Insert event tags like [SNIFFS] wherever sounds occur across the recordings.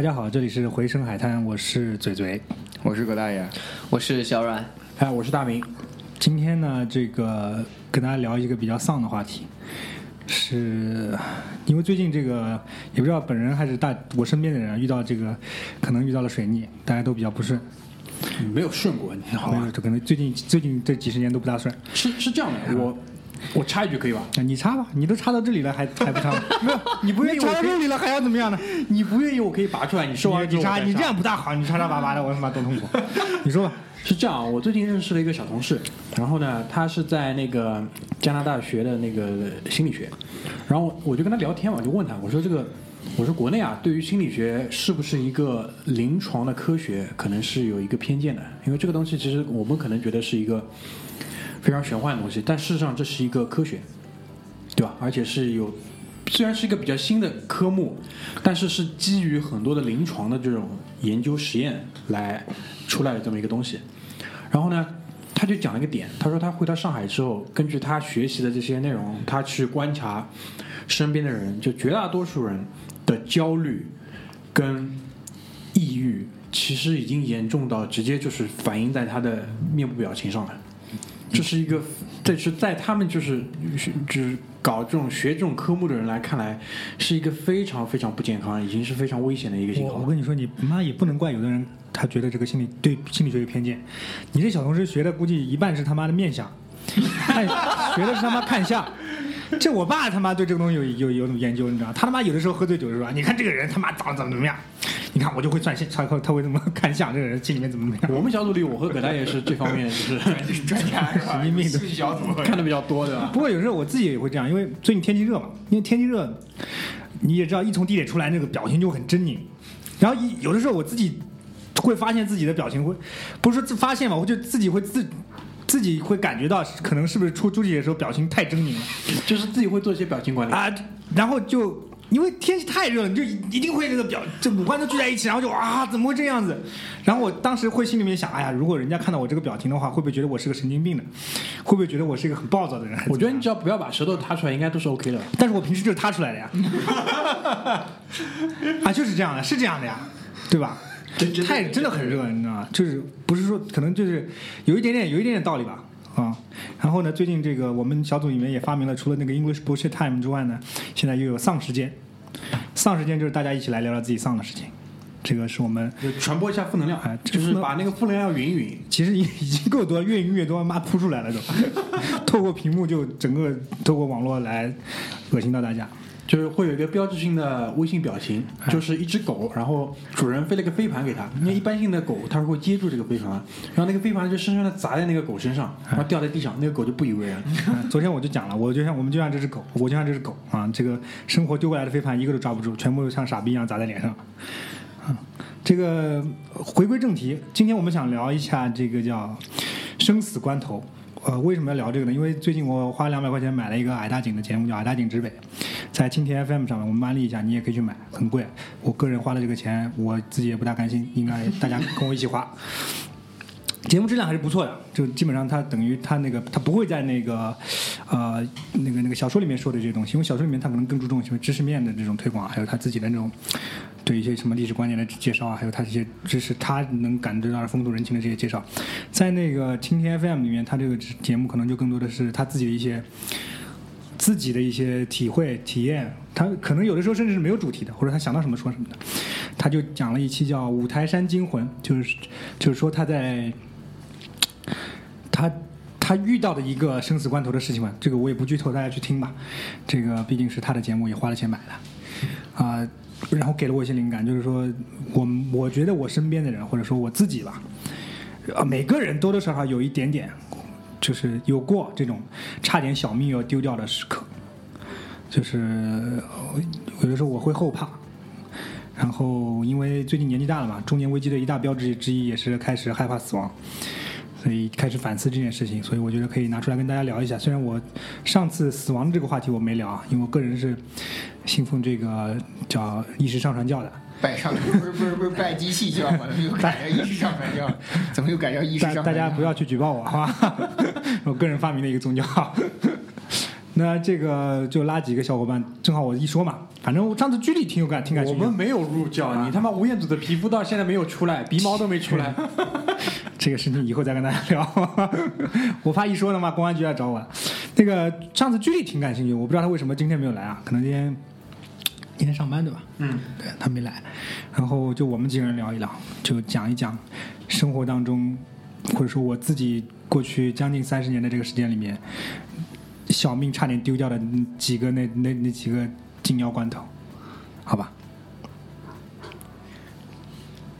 大家好，这里是回声海滩，我是嘴嘴。我是葛大爷，我是小阮，哎，我是大明。今天呢，这个跟大家聊一个比较丧的话题，是因为最近这个也不知道本人还是大我身边的人啊遇到这个可能遇到了水逆，大家都比较不顺。没有顺过，你好吧？没有，这可能最近最近这几十年都不大顺。是是这样的，我我插一句可以吧？啊你插吧，你都插到这里了，还还不插吗？[LAUGHS] 没有，你不愿意插到这里了，还要怎么样呢？你不愿意，我可以拔出来。你说完你插你这样不大好，你插插拔拔的，[LAUGHS] 我他妈多痛苦。[LAUGHS] 你说吧，是这样，我最近认识了一个小同事，然后呢，他是在那个加拿大学的那个心理学，然后我就跟他聊天嘛，我就问他，我说这个，我说国内啊，对于心理学是不是一个临床的科学，可能是有一个偏见的，因为这个东西其实我们可能觉得是一个非常玄幻的东西，但事实上这是一个科学，对吧？而且是有。虽然是一个比较新的科目，但是是基于很多的临床的这种研究实验来出来的这么一个东西。然后呢，他就讲了一个点，他说他回到上海之后，根据他学习的这些内容，他去观察身边的人，就绝大多数人的焦虑跟抑郁，其实已经严重到直接就是反映在他的面部表情上了。这是一个，这是在他们就是就是搞这种学这种科目的人来看来，是一个非常非常不健康，已经是非常危险的一个信号我。跟你说，你妈也不能怪有的人，他觉得这个心理对心理学有偏见。你这小同事学的估计一半是他妈的面相，看学的是他妈看相。这我爸他妈对这个东西有有有研究，你知道？他他妈有的时候喝醉酒的时候啊，你看这个人他妈长得怎么怎么样？你看我就会算线，他会他会怎么 [LAUGHS] 看相？这个人心里面怎么怎么样？[LAUGHS] 我们小组里，我和葛大爷是这方面就是专家是吧？神经病的 [LAUGHS] 看的比较多的吧。不过有时候我自己也会这样，因为最近天气热嘛，因为天气热，你也知道，一从地铁出来，那个表情就很狰狞。然后一有的时候我自己会发现自己的表情会，不是说自发现吧，我就自己会自自己会感觉到，可能是不是出出去的时候表情太狰狞了就是自己会做一些表情管理。啊，然后就。因为天气太热了，你就一一定会这个表，这五官都聚在一起，然后就啊，怎么会这样子？然后我当时会心里面想，哎呀，如果人家看到我这个表情的话，会不会觉得我是个神经病呢？会不会觉得我是一个很暴躁的人？我觉得你只要不要把舌头 [LAUGHS] 塌出来，应该都是 OK 的。但是我平时就是塌出来的呀，[LAUGHS] 啊，就是这样的，是这样的呀，对吧？太真的很热，你知道吗？就是不是说可能就是有一点点有一点点道理吧，啊。然后呢，最近这个我们小组里面也发明了，除了那个 English Bullshit Time 之外呢，现在又有丧时间。丧时间就是大家一起来聊聊自己丧的事情，这个是我们就传播一下负能量，哎这就是把那个负能量匀一匀。其实已已经够多，越匀越多，妈扑出来了都，[LAUGHS] 透过屏幕就整个透过网络来恶心到大家。就是会有一个标志性的微信表情，就是一只狗，然后主人飞了个飞盘给它。因为一般性的狗它是会接住这个飞盘，然后那个飞盘就深深的砸在那个狗身上，然后掉在地上，那个狗就不以为然。啊 [LAUGHS] 昨天我就讲了，我就像我们就像这只狗，我就像这只狗啊，这个生活丢过来的飞盘一个都抓不住，全部像傻逼一样砸在脸上。啊，这个回归正题，今天我们想聊一下这个叫生死关头。呃，为什么要聊这个呢？因为最近我花两百块钱买了一个矮大紧的节目，叫《矮大紧之北》，在蜻蜓 FM 上面，我们安利一下，你也可以去买，很贵。我个人花了这个钱，我自己也不大甘心，应该大家跟我一起花。节目质量还是不错的，就基本上它等于它那个它不会在那个呃那个那个小说里面说的这些东西，因为小说里面它可能更注重什么知识面的这种推广，还有他自己的那种对一些什么历史观念的介绍啊，还有他这些知识，他能感知到的风土人情的这些介绍，在那个蜻蜓 FM 里面，他这个节目可能就更多的是他自己的一些自己的一些体会体验，他可能有的时候甚至是没有主题的，或者他想到什么说什么的。他就讲了一期叫《五台山惊魂》，就是就是说他在他他遇到的一个生死关头的事情嘛，这个我也不剧透，大家去听吧。这个毕竟是他的节目，也花了钱买的啊、然后给了我一些灵感，就是说我我觉得我身边的人，或者说我自己吧，啊，每个人多多少少有一点点，就是有过这种差点小命要丢掉的时刻，就是有的时候我会后怕。然后，因为最近年纪大了嘛，中年危机的一大标志之一也是开始害怕死亡，所以开始反思这件事情。所以我觉得可以拿出来跟大家聊一下。虽然我上次死亡这个话题我没聊啊，因为我个人是信奉这个叫意识上传教的。拜上不是不是不是拜机器教吗？怎么又改叫意识上传教？怎么又改叫意识大上传教？大家不要去举报我，好吧？[LAUGHS] 我个人发明的一个宗教。[LAUGHS] 那这个就拉几个小伙伴，正好我一说嘛，反正我上次居里挺有感，挺感兴趣。我们没有入教，你他妈吴彦祖的皮肤到现在没有出来，鼻毛都没出来。[LAUGHS] 这个事情以后再跟大家聊。[LAUGHS] 我怕一说的话，公安局来找我。那个上次居里挺感兴趣，我不知道他为什么今天没有来啊？可能今天今天上班对吧？嗯，对他没来。然后就我们几个人聊一聊，就讲一讲生活当中，或者说我自己过去将近三十年的这个时间里面，小命差点丢掉的几个那那那几个紧要关头，好吧？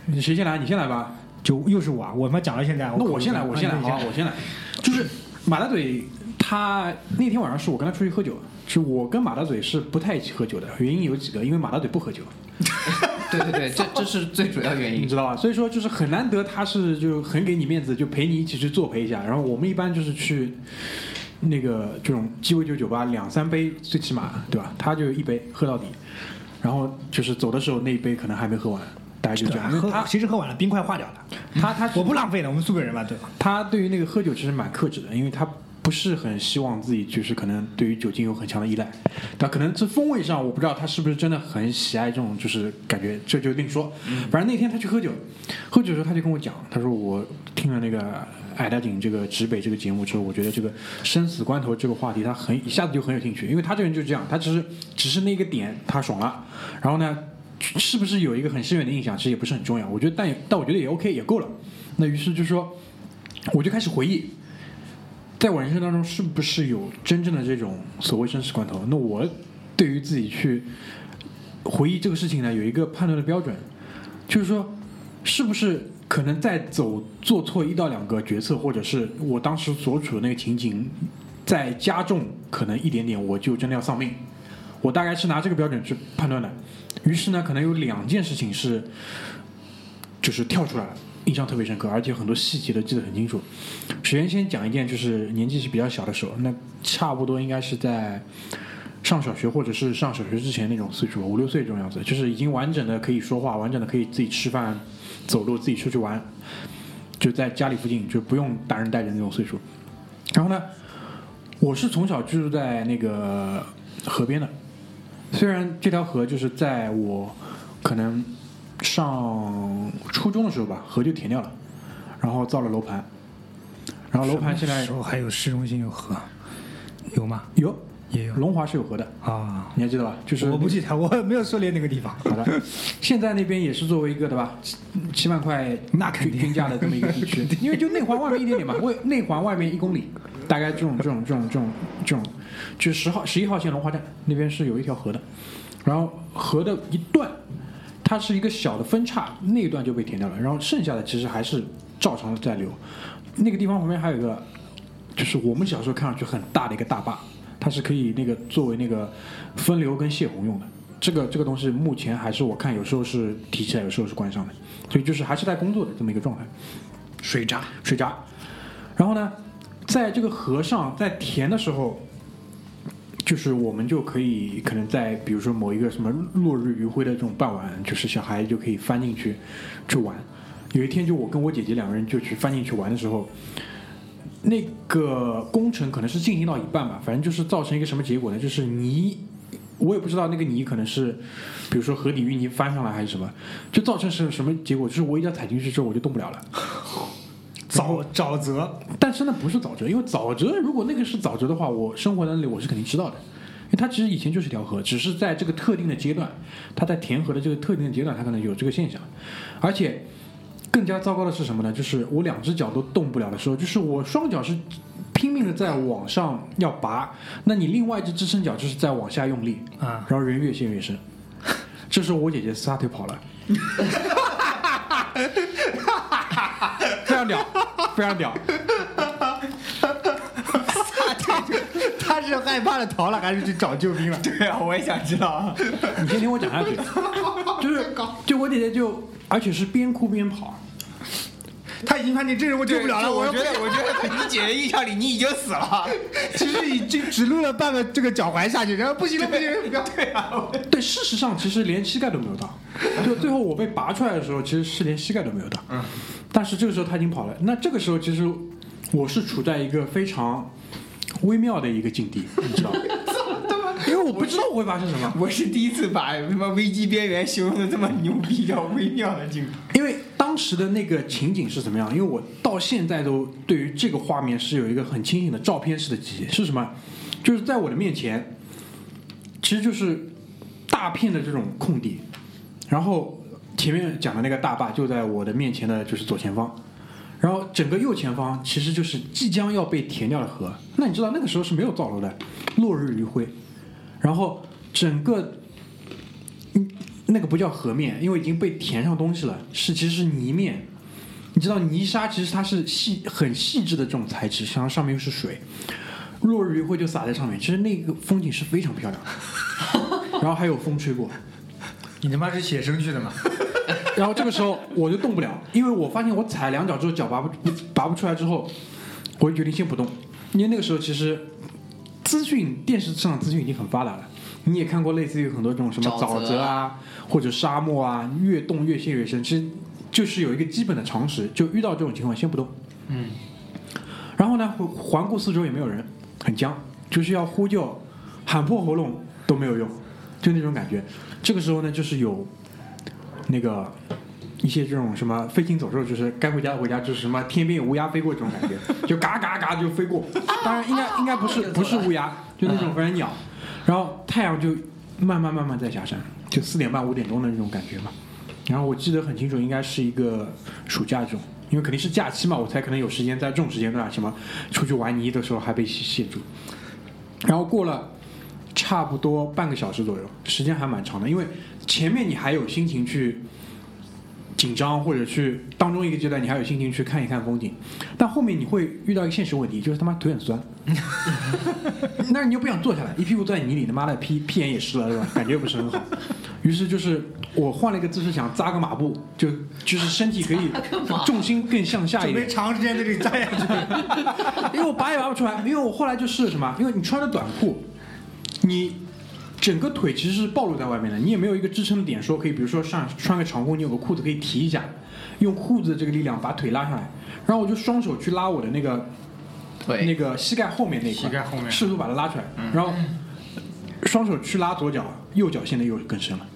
你谁先来？你先来吧。就又是我啊，我他妈讲到现在，那我先来，我先来，好吧，我先来。就是马大嘴，他那天晚上是我跟他出去喝酒，是我跟马大嘴是不太一起喝酒的，原因有几个，因为马大嘴不喝酒，[LAUGHS] 对对对，这这是最主要原因。你知道吧？所以说就是很难得，他是就很给你面子，就陪你一起去作陪一下。然后我们一般就是去那个这种鸡尾酒酒吧，两三杯最起码，对吧？他就一杯喝到底，然后就是走的时候那一杯可能还没喝完，大家就这样。喝他其实喝完了，冰块化掉了。他他我不浪费的，我们苏北人嘛，对吧？他对于那个喝酒其实蛮克制的，因为他不是很希望自己就是可能对于酒精有很强的依赖，但可能这风味上我不知道他是不是真的很喜爱这种就是感觉，这就另说。反正那天他去喝酒，喝酒的时候他就跟我讲，他说我听了那个矮大紧这个直北这个节目之后，我觉得这个生死关头这个话题他很一下子就很有兴趣，因为他这个人就这样，他只是只是那个点他爽了，然后呢。[LAUGHS] 是不是有一个很深远的印象，其实也不是很重要。我觉得，但但我觉得也 OK，也够了。那于是就说，我就开始回忆，在我人生当中是不是有真正的这种所谓生死关头？那我对于自己去回忆这个事情呢，有一个判断的标准，就是说，是不是可能在走做错一到两个决策，或者是我当时所处的那个情景，在加重可能一点点，我就真的要丧命。我大概是拿这个标准去判断的。于是呢，可能有两件事情是，就是跳出来了，印象特别深刻，而且很多细节都记得很清楚。首先先讲一件，就是年纪是比较小的时候，那差不多应该是在上小学或者是上小学之前那种岁数，五六岁这种样子，就是已经完整的可以说话，完整的可以自己吃饭、走路、自己出去玩，就在家里附近，就不用大人带着那种岁数。然后呢，我是从小居住在那个河边的，虽然这条河就是在我可能上初中的时候吧，河就填掉了，然后造了楼盘，然后楼盘现在时候还有市中心有河，有吗？有也有。龙华是有河的，啊。你还记得吧？就是我不记得，我 [LAUGHS] 没有涉猎那个地方。好的，现在那边也是作为一个对吧，七七万块那肯定。均均价的这么一个地区，[LAUGHS] 因为就内环外面一点点嘛，为 [LAUGHS] 内环外面一公里，大概这种这种这种这种这种，就十号十一号线龙华站那边是有一条河的，然后河的一段，它是一个小的分叉，那一段就被填掉了，然后剩下的其实还是照常的在流，那个地方旁边还有一个，就是我们小时候看上去很大的一个大坝，它是可以那个作为那个分流跟泄洪用的。这个这个东西目前还是我看有时候是提起来，有时候是关上的，所以就是还是在工作的这么一个状态。水闸，水闸，然后呢，在这个河上在填的时候，就是我们就可以可能在比如说某一个什么落日余晖的这种傍晚，就是小孩就可以翻进去去玩。有一天就我跟我姐姐两个人就去翻进去玩的时候，那个工程可能是进行到一半吧，反正就是造成一个什么结果呢？就是泥我也不知道那个泥可能是，比如说河底淤泥翻上来还是什么，就造成是什么结果？就是我一脚踩进去之后我就动不了了。[LAUGHS] 沼沼泽，但是那不是沼泽，因为沼泽如果那个是沼泽的话，我生活在那里我是肯定知道的，因为它其实以前就是一条河，只是在这个特定的阶段，它在填河的这个特定的阶段，它可能有这个现象，而且更加糟糕的是什么呢？就是我两只脚都动不了的时候，就是我双脚是拼命的在往上要拔，那你另外一只支撑脚就是在往下用力，啊，然后人越陷越深。[LAUGHS] 这时候我姐姐撒腿跑了，非常屌，非常屌。他是害怕的逃了，还是去找救兵了？对啊，我也想知道。[LAUGHS] 你先听我讲下去，就是就我姐姐就，而且是边哭边跑，他已经判定这人我救不了了，我觉得，我觉得在你姐姐印象里你已经死了。[LAUGHS] 其实已经只露了半个这个脚踝下去，然后不行了不行了，不要。对啊，对，事实上其实连膝盖都没有到，就最后我被拔出来的时候，其实是连膝盖都没有到，嗯，但是这个时候他已经跑了，那这个时候其实我是处在一个非常微妙的一个境地，你知道吗？[LAUGHS] 因为我不知道会发生什么，我是第一次把什么危机边缘形容的这么牛逼，叫微妙的境地。因为当时的那个情景是怎么样？因为我到现在都对于这个画面是有一个很清醒的照片式的记忆，是什么？就是在我的面前，其实就是大片的这种空地，然后前面讲的那个大坝就在我的面前的就是左前方，然后整个右前方其实就是即将要被填掉的河。那你知道那个时候是没有造楼的，落日余晖，然后整个嗯那个不叫河面，因为已经被填上东西了，是其实是泥面。你知道泥沙其实它是细很细致的这种材质，然后上面又是水，落日余晖就洒在上面，其实那个风景是非常漂亮的。[LAUGHS] 然后还有风吹过，你他妈是写生去的吗？[LAUGHS] 然后这个时候我就动不了，因为我发现我踩两脚之后脚拔不不拔不出来之后，我就决定先不动，因为那个时候其实资讯电视上的资讯已经很发达了，你也看过类似于很多这种什么沼泽啊或者沙漠啊，越动越陷越深，其实就是有一个基本的常识，就遇到这种情况先不动。嗯，然后呢，环环顾四周也没有人，很僵，就是要呼救，喊破喉咙都没有用，就那种感觉。这个时候呢，就是有那个一些这种什么飞禽走兽，就是该回家的回家，就是什么天边有乌鸦飞过这种感觉，[LAUGHS] 就嘎嘎嘎就飞过。当然应该 [LAUGHS] 应该不是不是乌鸦，就那种反正鸟。然后太阳就慢慢慢慢在下山，就四点半五点钟的那种感觉嘛。然后我记得很清楚，应该是一个暑假这种，因为肯定是假期嘛，我才可能有时间在这种时间段什么出去玩泥的时候还被卸住。然后过了差不多半个小时左右，时间还蛮长的，因为前面你还有心情去紧张，或者去当中一个阶段你还有心情去看一看风景，但后面你会遇到一个现实问题，就是他妈腿很酸，[LAUGHS] 但是你又不想坐下来，一屁股坐在泥里，他妈的屁屁眼也湿了，是吧？感觉不是很好。于是就是我换了一个姿势，想扎个马步，就就是身体可以重心更向下一点准备。长时间在这里扎下去。[LAUGHS] 因为我拔也拔不出来，因为我后来就试了什么？因为你穿着短裤，你整个腿其实是暴露在外面的，你也没有一个支撑的点，说可以，比如说上穿个长裤，你有个裤子可以提一下，用裤子的这个力量把腿拉上来，然后我就双手去拉我的那个对，那个膝盖后面那块，膝盖后面。试图把它拉出来，然后双手去拉左脚，右脚现在又更深了，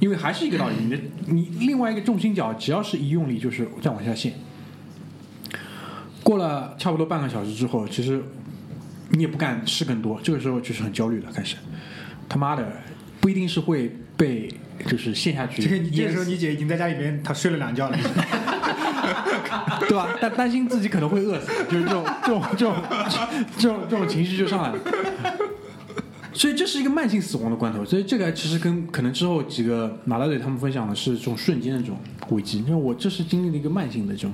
因为还是一个道理，你的你另外一个重心脚只要是一用力就是再往下陷。过了差不多半个小时之后，其实你也不敢试更多，这个时候就是很焦虑了，开始他妈的不一定是会被就是陷下去这个时候你姐已经在家里面，她睡了两觉了。[LAUGHS] 对吧？但担心自己可能会饿死，就是这种这种这种这种这种情绪就上来了。所以这是一个慢性死亡的关头，所以这个其实跟可能之后几个马大嘴他们分享的是这种瞬间的这种危机。因为我这是经历了一个慢性的这种，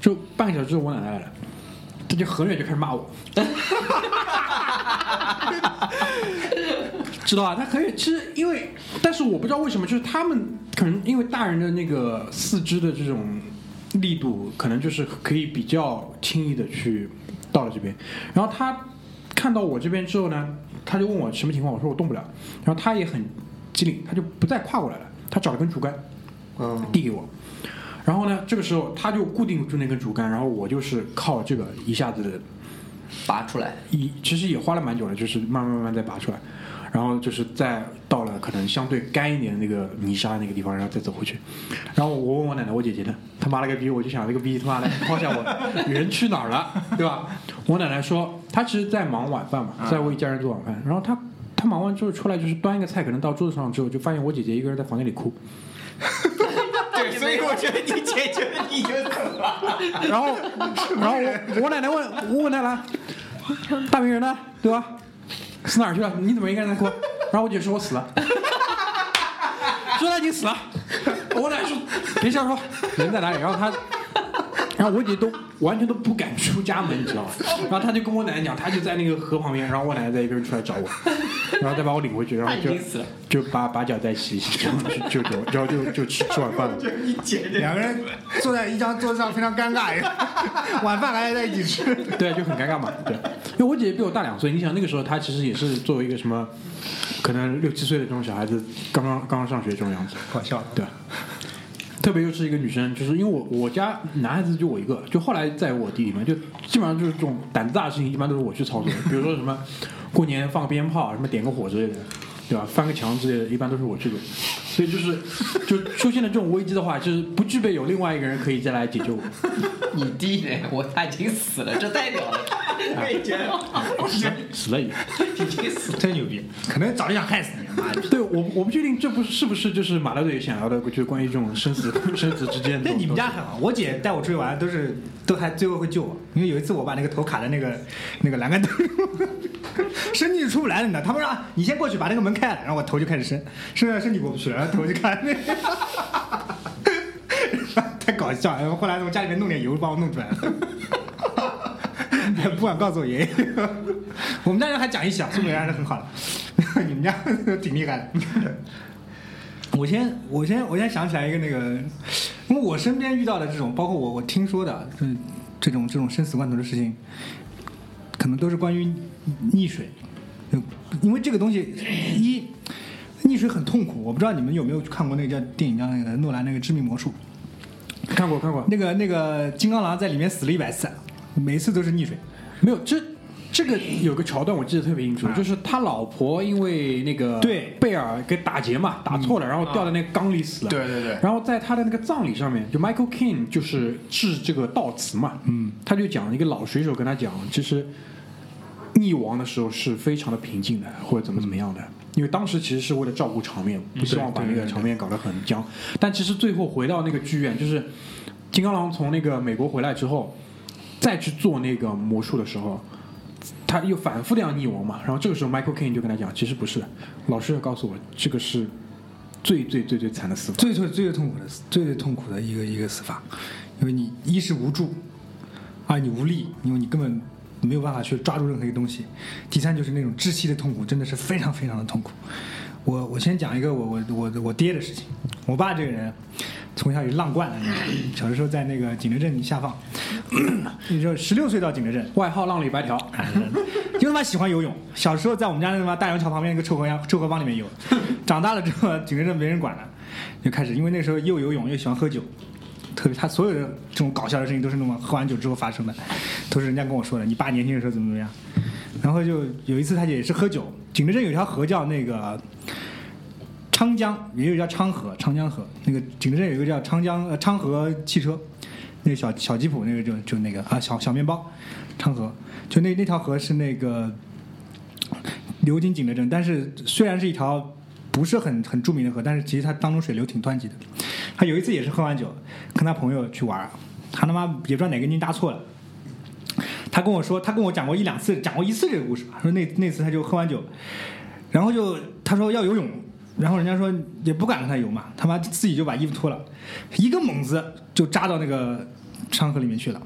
就半个小时之后我奶奶来了，她就很远就开始骂我，[LAUGHS] 知道啊，他可以，其实因为，但是我不知道为什么，就是他们可能因为大人的那个四肢的这种力度，可能就是可以比较轻易的去到了这边。然后他看到我这边之后呢，他就问我什么情况，我说我动不了。然后他也很机灵，他就不再跨过来了，他找了根竹竿嗯，递给我。然后呢，这个时候他就固定住那根竹竿，然后我就是靠这个一下子拔出来，一其实也花了蛮久了，就是慢慢慢慢再拔出来。然后就是再到了可能相对干一点的那个泥沙那个地方，然后再走回去。然后我问我奶奶、我姐姐呢，他妈了个逼，我就想这个逼他妈的抛下我，人去哪儿了，对吧？我奶奶说，她其实在忙晚饭嘛，在为家人做晚饭。然后她她忙完之后出来，就是端一个菜，可能到桌子上之后，就发现我姐姐一个人在房间里哭。对，所以我觉得你姐觉得你就死了。然后，然后我我奶奶问，我问奶奶，大明人呢？对吧？死哪儿去了？你怎么一个人在哭？然后我姐说我死了，[LAUGHS] 说他已经死了。我奶说别瞎说人在哪里？然后他，然后我姐都完全都不敢出家门，你知道吗？然后她就跟我奶奶讲，她就在那个河旁边，然后我奶奶在一个人出来找我，然后再把我领回去，然后就就把把脚再洗一洗，然后就就就然后就就吃吃晚饭了。[LAUGHS] 你姐这两个人坐在一张桌子上，非常尴尬，[LAUGHS] 晚饭还要在一起吃。对，就很尴尬嘛。对，因为我姐姐比我大两岁，你想那个时候她其实也是作为一个什么，可能六七岁的这种小孩子，刚刚刚刚上学这种样子。搞笑，对，特别又是一个女生，就是因为我我家男孩子就我一个，就后来在我弟弟们，就基本上就是这种胆子大的事情，一般都是我去操作。比如说什么过年放鞭炮，什么点个火之类的，对吧？翻个墙之类的，一般都是我去做。所以就是就出现了这种危机的话，就是不具备有另外一个人可以再来解救我。你弟呢？我他已经死了，这代表了。[LAUGHS] [LAUGHS] 我也觉得，我觉得死了已经。已经死了。[LAUGHS] 真牛逼，可能早就想害死你，妈的！对我，我不确定这不是是不是就是马大队想要的，就是关于这种生死生死之间的。那你们家很好，我姐带我出去玩都是都还最后会救我，因为有一次我把那个头卡在那个那个栏杆头上，伸进去出不来了，你知道？他们说啊你先过去把那个门开了，然后我头就开始伸，伸到身体过不去了，然后头就开那，[LAUGHS] 太搞笑了。然后后来我家里面弄点油把我弄出来了。[LAUGHS] 不敢告诉我爷爷，我们家人还讲义气啊，苏北人还是很好的，[LAUGHS] 你们家挺厉害的。我先，我先，我先想起来一个那个，[LAUGHS] 因为我身边遇到的这种，包括我我听说的，这这种这种生死关头的事情，可能都是关于溺水，因为这个东西一溺水很痛苦，我不知道你们有没有看过那个叫电影叫那个诺兰那个《致命魔术》，看过看过，那个那个金刚狼在里面死了一百次，每一次都是溺水。没有这。这个有个桥段我记得特别清楚，就是他老婆因为那个对贝尔给打劫嘛，打错了，然后掉在那个缸里死了。对对对然后在他的那个葬礼上面，就 Michael King 就是致这个悼词嘛，嗯，他就讲一个老水手跟他讲，其实溺亡的时候是非常的平静的，或者怎么怎么样的，因为当时其实是为了照顾场面，不希望把那个场面搞得很僵。但其实最后回到那个剧院，就是金刚狼从那个美国回来之后，再去做那个魔术的时候。他又反复的要溺亡嘛，然后这个时候 Michael King 就跟他讲，其实不是，老师要告诉我，这个是最最最最惨的死法。最最最最痛苦的最最痛苦的一个一个死法，因为你一是无助，啊你无力，因为你根本没有办法去抓住任何一个东西，第三就是那种窒息的痛苦，真的是非常非常的痛苦。我我先讲一个我我我我爹的事情，我爸这个人从小也浪惯的那种，小的时候在那个景德镇下放，你说十六岁到景德镇，外号浪里白条，就他妈喜欢游泳。小时候在我们家那他妈大洋桥旁边那个臭河洋臭河帮里面游，长大了之后景德镇没人管了，就开始因为那时候又游泳又喜欢喝酒，特别他所有的这种搞笑的事情都是那么喝完酒之后发生的，都是人家跟我说的。你爸年轻的时候怎么怎么样，然后就有一次他也是喝酒，景德镇有条河叫那个。昌江也有叫昌河，长江河。那个景德镇有一个叫昌江呃昌河汽车，那个小小吉普那个就就那个啊小小面包，昌河就那那条河是那个流经景德镇，但是虽然是一条不是很很著名的河，但是其实它当中水流挺湍急的。他有一次也是喝完酒，跟他朋友去玩，他他妈也不知道哪根筋搭错了。他跟我说，他跟我讲过一两次，讲过一次这个故事吧。说那那次他就喝完酒，然后就他说要游泳，然后人家说也不敢跟他游嘛，他妈自己就把衣服脱了，一个猛子就扎到那个昌河里面去了。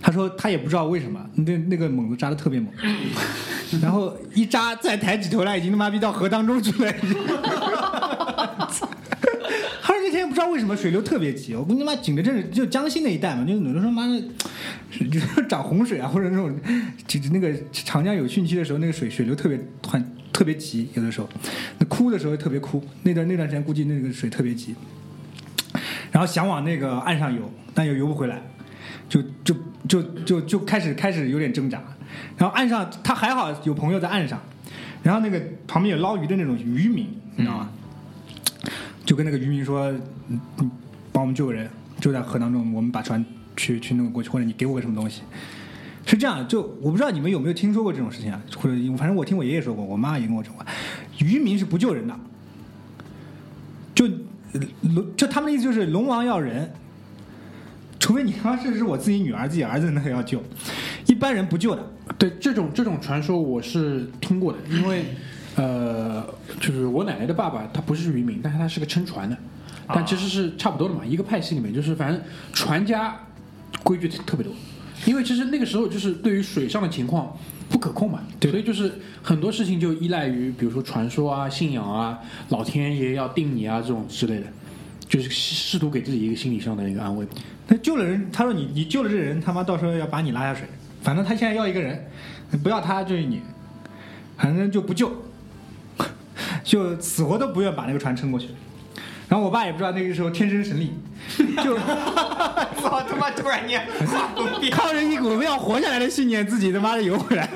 他说他也不知道为什么，那那个猛子扎的特别猛，然后一扎再抬起头来，已经他妈逼到河当中去了。已经他说那天不知道为什么水流特别急，我跟你妈景德镇就江西那一带嘛，就有的时候妈的，[LAUGHS] 就涨洪水啊，或者那种就是那个长江有汛期的时候，那个水水流特别湍特别急，有的时候那哭的时候特别哭，那段那段时间估计那个水特别急，然后想往那个岸上游，但又游不回来，就就就就就开始开始有点挣扎，然后岸上他还好有朋友在岸上，然后那个旁边有捞鱼的那种渔民，你知道吗？就跟那个渔民说：“嗯帮我们救个人，就在河当中，我们把船去去弄过去，或者你给我个什么东西。”是这样，就我不知道你们有没有听说过这种事情啊？或者反正我听我爷爷说过，我妈也跟我说过，渔民是不救人的，就龙就他们的意思就是龙王要人，除非你他妈是是我自己女儿、自己儿子，那个要救，一般人不救的。对这种这种传说我是听过的，因为呃，就是我奶奶的爸爸他不是渔民，但是他是个撑船的，但其实是差不多的嘛，一个派系里面就是反正船家规矩特别多，因为其实那个时候就是对于水上的情况不可控嘛，对所以就是很多事情就依赖于比如说传说啊、信仰啊、老天爷要定你啊这种之类的，就是试图给自己一个心理上的一个安慰。他救了人，他说你你救了这人，他妈到时候要把你拉下水。反正他现在要一个人，不要他就是你，反正就不救，就死活都不愿把那个船撑过去。然后我爸也不知道那个时候天生神力，就 [LAUGHS] 操他妈！突然间靠着一股要活下来的信念，自己他妈的游回来，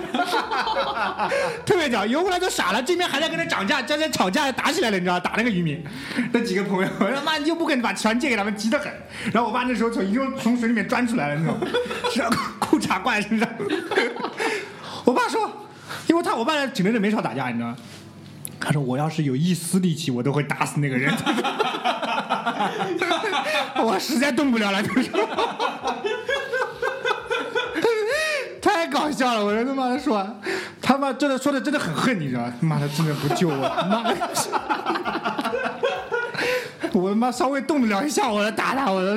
[LAUGHS] 特别屌，游回来都傻了，这边还在跟他涨价，在在吵架打起来了，你知道打那个渔民，那几个朋友，他妈你又不肯把船借给他们，急得很。然后我爸那时候从已经从水里面钻出来了，那种，[LAUGHS] 是裤衩挂在身上。我爸说，因为他我爸紧跟着没少打架，你知道吗？他说：“我要是有一丝力气，我都会打死那个人。[LAUGHS] 我实在动不了了。”他说：“太搞笑了！”我说：“他妈的说，他妈真的说的真的很恨，你知道吗？妈的，真的不救我，妈的！我他妈稍微动得了一下，我就打他，我都。”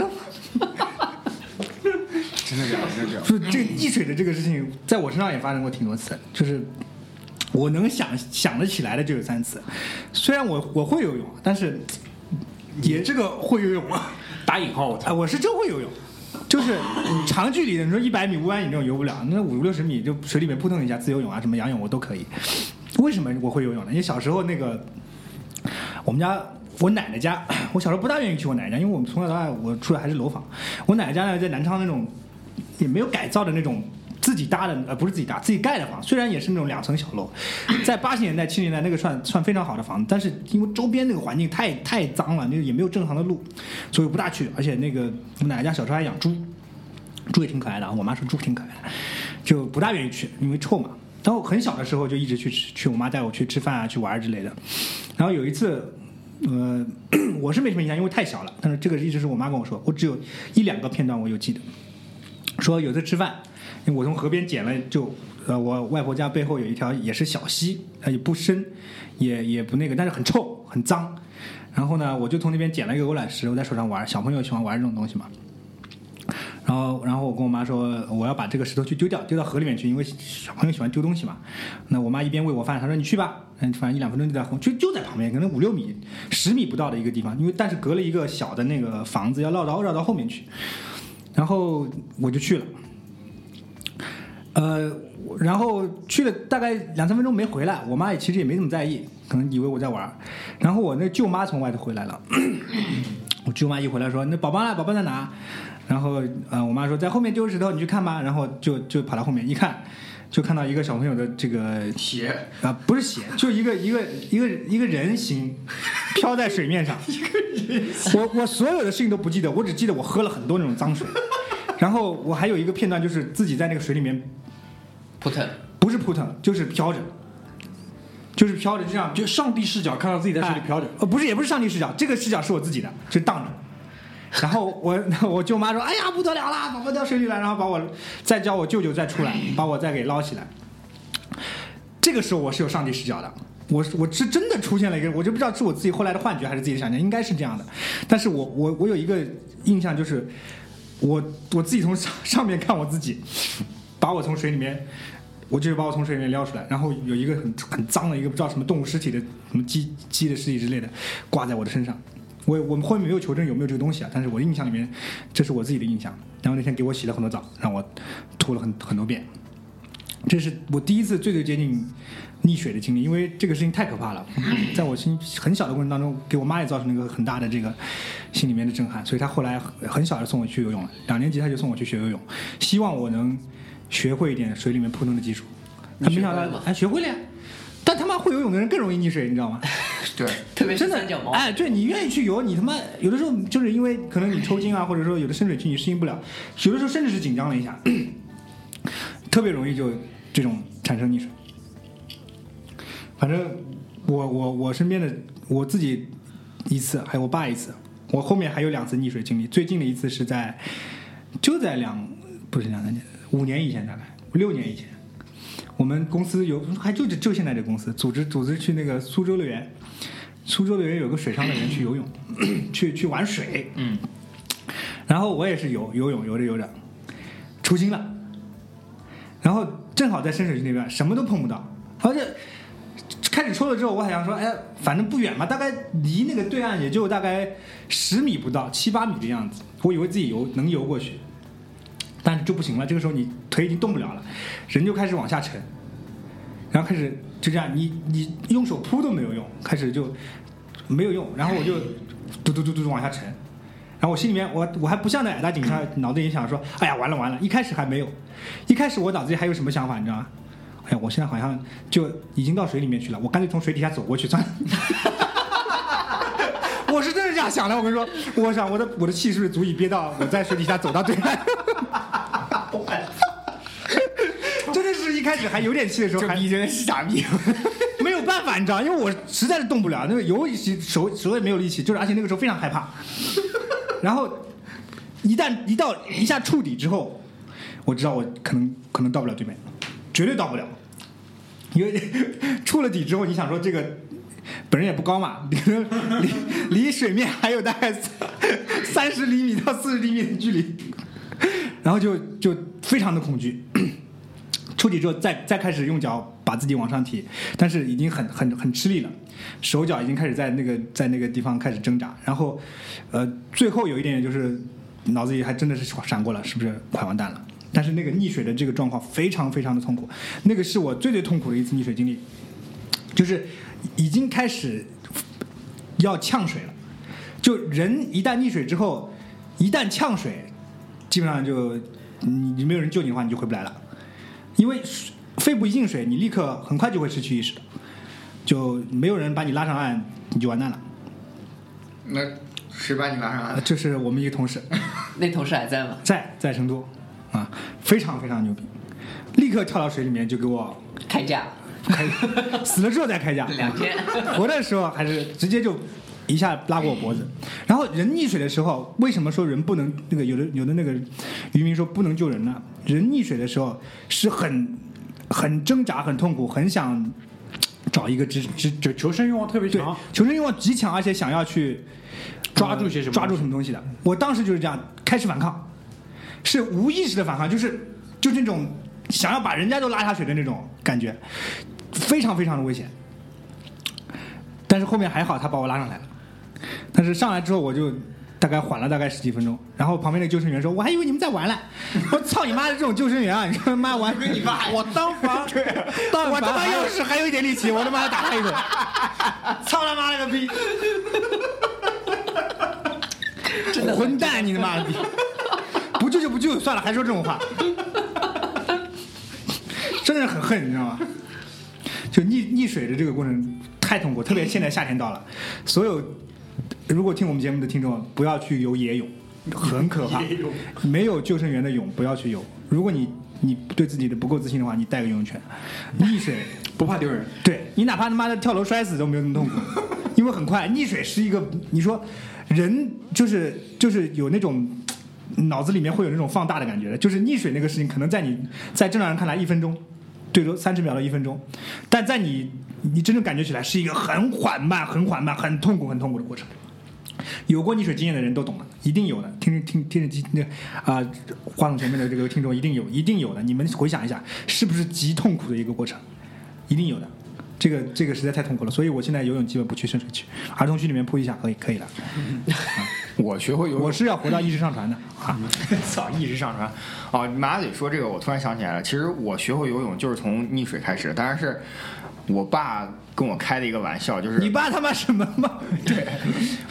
真的假的？真的假的？就这个溺水的这个事情，在我身上也发生过挺多次，就是我能想想得起来的就有三次。虽然我我会游泳，但是也这个会游泳啊，打引号！我是真会游泳，就是长距离的，你说一百米、五百米这种游不了，那五六十米就水里面扑腾一下，自由泳啊，什么仰泳我都可以。为什么我会游泳呢？因为小时候那个我们家。我奶奶家，[CLEARS THROAT] 我小时候不大愿意去我奶奶家，因为我们从小到大我住的还是楼房。我奶奶家呢在南昌那种也没有改造的那种自己搭的，呃，不是自己搭，自己盖的房，虽然也是那种两层小楼，[LAUGHS] 在八十年代、七十年代那个算算非常好的房子，但是因为周边那个环境太太脏了，那个也没有正常的路，所以不大去。而且那个我奶奶家小时候还养猪，猪也挺可爱的啊，我妈说猪挺可爱的，就不大愿意去，因为臭嘛。然后很小的时候就一直去吃，去我妈带我去吃饭啊，去玩儿之类的。然后有一次，呃，[COUGHS] 我是没什么印象，因为太小了。但是这个一直是我妈跟我说，我只有一两个片段我有记得。说有次吃饭，我从河边捡了，就呃我外婆家背后有一条也是小溪，它也不深，也也不那个，但是很臭很脏。然后呢，我就从那边捡了一个鹅卵石，我在手上玩，小朋友喜欢玩这种东西嘛。然后，然后我跟我妈说，我要把这个石头去丢掉，丢到河里面去，因为小朋友喜欢丢东西嘛。那我妈一边喂我饭，她说你去吧，嗯，反正一两分钟就在河，就就在旁边，可能五六米、十米不到的一个地方，因为但是隔了一个小的那个房子，要绕到绕到后面去。然后我就去了，呃，然后去了大概两三分钟没回来，我妈也其实也没怎么在意，可能以为我在玩。然后我那舅妈从外头回来了，[CLEARS THROAT] 我舅妈一回来说：“那宝宝呢？宝宝在哪？”然后呃，我妈说在后面丢石头，你去看吧。然后就就跑到后面一看，就看到一个小朋友的这个鞋啊，不是鞋，就一个一个一个一个人形飘在水面上。[LAUGHS] 一个人我我所有的事情都不记得，我只记得我喝了很多那种脏水。[LAUGHS] 然后我还有一个片段，就是自己在那个水里面，扑腾，不是扑腾，就是飘着，就是飘着，这样就上帝视角看到自己在水里飘着哎，呃，不是，也不是上帝视角，这个视角是我自己的，就荡着。然后我 [LAUGHS] 我舅妈说：“哎呀，不得了啦，宝宝掉水里了。”然后把我再叫我舅舅再出来，把我再给捞起来。这个时候我是有上帝视角的，我我是真的出现了一个，我就不知道是我自己后来的幻觉还是自己的想象，应该是这样的。但是我我我有一个印象就是，我我自己从上上面看我自己，把我从水里面。我就是把我从水里面撩出来，然后有一个很很脏的一个不知道什么动物尸体的什么鸡鸡的尸体之类的挂在我的身上。我我们后面没有求证有没有这个东西啊，但是我印象里面这是我自己的印象。然后那天给我洗了很多澡，让我吐了很很多遍。这是我第一次最最接近溺水的经历，因为这个事情太可怕了，在我心很小的过程当中，给我妈也造成了一个很大的这个心里面的震撼，所以她后来很很小就送我去游泳了，两年级她就送我去学游泳，希望我能学会一点水里面扑腾的技术。她没想到还学会了吗哎学会了呀，但他妈会游泳的人更容易溺水，你知道吗？对，[LAUGHS] 特别是真的三脚，猫，哎，对你愿意去游，你他妈有的时候就是因为可能你抽筋啊，或者说有的深水区你适应不了，有的时候甚至是紧张了一下，[CLEARS THROAT] 特别容易就这种产生溺水。反正我我我身边的我自己一次，还有我爸一次，我后面还有两次溺水经历。最近的一次是在就在两不是两三年，五年以前大概六年以前，我们公司有还就就现在这公司组织组织去那个苏州乐园，苏州的人有个水上乐园去游泳，去去玩水，嗯，然后我也是游游泳游着游着抽筋了，然后正好在深水区那边什么都碰不到，而且开始抽了之后，我还想说，哎，反正不远嘛，大概离那个对岸也就大概十米不到，七八米的样子，我以为自己游能游过去，但是就不行了，这个时候你腿已经动不了了，人就开始往下沉，然后开始就这样，你你用手扑都没有用，开始就没有用，然后我就嘟嘟嘟嘟往下沉。然后我心里面，我我还不像那矮大紧上脑子里想说，哎呀，完了完了！一开始还没有，一开始我脑子里还有什么想法，你知道吗？哎呀，我现在好像就已经到水里面去了，我干脆从水底下走过去算了。[LAUGHS] 我是真的这样想的，我跟你说，我想我的我的气是不是足以憋到我在水底下走到对岸？[LAUGHS] 一开始还有点气的时候，还这逼真的是傻逼。[LAUGHS] 没有办法，你知道，因为我实在是动不了，那个游手手也没有力气，就是而且那个时候非常害怕。[LAUGHS] 然后一旦一到一下触底之后，我知道我可能可能到不了对面，绝对到不了，因为 [LAUGHS] 触了底之后，你想说这个本人也不高嘛，离离离水面还有大概三十厘米到四十厘米的距离，然后就就非常的恐惧。抽底之后再再开始用脚把自己往上提，但是已经很很很吃力了，手脚已经开始在那个在那个地方开始挣扎，然后，呃，最后有一点就是脑子里还真的是闪过了，是不是快完蛋了？但是那个溺水的这个状况非常非常的痛苦，那个是我最最痛苦的一次溺水经历，就是已经开始要呛水了，就人一旦溺水之后，一旦呛水，基本上就你你没有人救你的话，你就回不来了。因为肺部一进水，你立刻很快就会失去意识的，就没有人把你拉上岸，你就完蛋了。那谁把你拉上呃岸？就是我们一个同事，[LAUGHS] 那同事还在吗？[LAUGHS] 在在成都，啊，非常非常牛逼，立刻跳到水里面就给我开价开，[LAUGHS] 死了之后再开价，两天，活的时候还是直接就一下拉过我脖子。然后人溺水的时候，为什么说人不能那个有的有的那个渔民说不能救人呢？人溺水的时候是很很挣扎、很痛苦、很想找一个支支就求生欲望特别强，求生欲望极强，而且想要去抓住些什么抓住什么东西的。我当时就是这样开始反抗，是无意识的反抗，就是就是那种想要把人家都拉下水的那种感觉，非常非常的危险。但是后面还好，他把我拉上来了。但是上来之后，我就大概缓了大概十几分钟，然后旁边那个救生员说：“我还以为你们在玩呢。”我操你妈的这种救生员啊！你说他妈玩跟 [LAUGHS] 你爸，[LAUGHS] 我当防，当我他妈要是还有一点力气，我他妈打他一顿，操他妈了个逼！真的混蛋，你他妈的逼！不救就不救算了，还说这种话，[LAUGHS] 真的是很恨，你知道吗？就溺溺水的这个过程太痛苦，特别现在夏天到了，所有如果听我们节目的听众，不要去游野泳，很可怕。没有救生员的泳不要去游。如果你你对自己的不够自信的话，你带个游泳圈。溺水不怕丢人。对你哪怕他妈的跳楼摔死都没有那么痛苦，[LAUGHS] 因为很快。溺水是一个，你说人就是就是有那种脑子里面会有那种放大的感觉的，就是溺水那个事情，可能在你在正常人看来一分钟，最多三十秒到一分钟，但在你你真正感觉起来是一个很缓慢、很缓慢、很痛苦、很痛苦的过程。有过溺水经验的人都懂了，一定有的。听听听听那啊、话筒前面的这个听众一定有，一定有的。你们回想一下，是不是极痛苦的一个过程？一定有的。这个这个实在太痛苦了，所以我现在游泳基本不去深水区，儿童区里面扑一下可以可以了。我学会游泳，我是要回到意识上传的啊！操，意识上传。哦，马嘴说这个，我突然想起来了。其实我学会游泳就是从溺水开始，当然是我爸跟我开了一个玩笑，就是你爸他妈什么嘛？[LAUGHS] 对，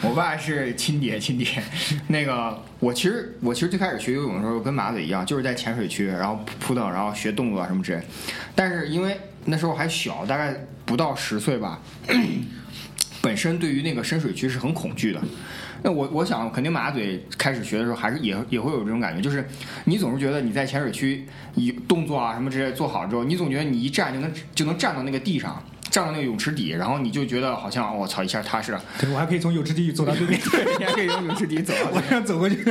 我爸是亲爹，亲爹。[LAUGHS] 那个，我其实我其实最开始学游泳的时候跟马嘴一样，就是在浅水区，然后扑腾，然后学动作啊什么之类。但是因为那时候还小，大概不到十岁吧，[CLEARS THROAT] 本身对于那个深水区是很恐惧的。那我我想，肯定马嘴开始学的时候，还是也也会有这种感觉，就是你总是觉得你在潜水区一动作啊什么之类做好之后，你总觉得你一站就能就能站到那个地上，站到那个泳池底，然后你就觉得好像我操一下踏实了，对我还可以从泳池底走到对面，你还可以从泳池底走到我想走过去。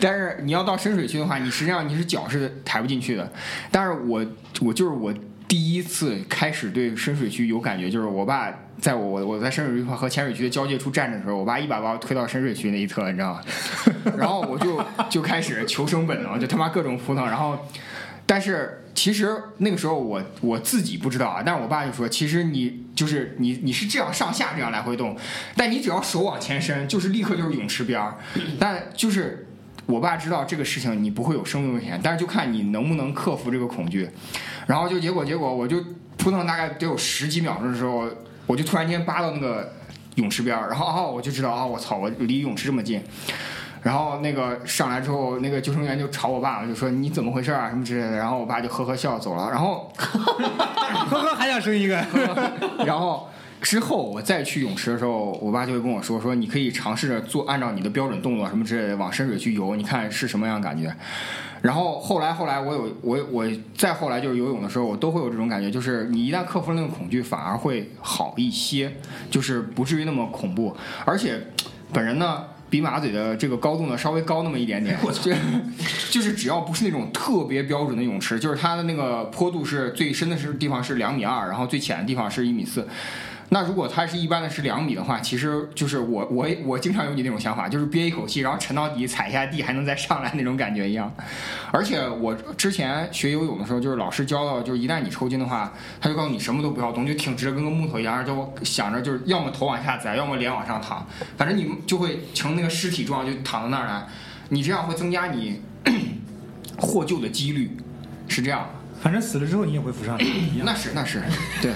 但是你要到深水区的话，你实际上你是脚是抬不进去的。但是我我就是我第一次开始对深水区有感觉，就是我爸在我我我在深水区和浅水区的交界处站着的时候，我爸一把把我推到深水区那一侧，你知道吗？[LAUGHS] 然后我就就开始求生本能，就他妈各种扑腾，然后。但是其实那个时候我我自己不知道啊，但是我爸就说，其实你就是你你是这样上下这样来回动，但你只要手往前伸，就是立刻就是泳池边儿，[LAUGHS] 但就是我爸知道这个事情你不会有生命危险，但是就看你能不能克服这个恐惧。然后就结果结果我就扑腾大概得有十几秒钟的时候，我就突然间扒到那个泳池边儿，然后哦我就知道啊、我操我离泳池这么近。然后那个上来之后，那个救生员就吵我爸，就说你怎么回事啊什么之类的。然后我爸就呵呵笑走了。然后 [LAUGHS] 呵呵，还想生一个。[LAUGHS] 然后之后我再去泳池的时候，我爸就会跟我说说你可以尝试着做按照你的标准动作什么之类的往深水区游，你看是什么样的感觉。然后后来后来我有我我再后来就是游泳的时候，我都会有这种感觉，就是你一旦克服了那个恐惧，反而会好一些，就是不至于那么恐怖。而且本人呢。比马嘴的这个高度呢稍微高那么一点点，[LAUGHS] 就就是只要不是那种特别标准的泳池，就是它的那个坡度是最深的是地方是两米二，然后最浅的地方是一米四。那如果它是一般的是两米的话，其实就是我我我经常有你那种想法，就是憋一口气，然后沉到底，踩一下地，还能再上来那种感觉一样。而且我之前学游泳的时候，就是老师教到，就是一旦你抽筋的话，他就告诉你什么都不要动，就挺直的跟个木头一样，就想着就是要么头往下栽，要么脸往上躺，反正你就会成那个尸体状，就躺在那儿来。你这样会增加你 [CLEARS THROAT] 获救的几率，是这样。反正死了之后你也会浮上来，那是那是，对。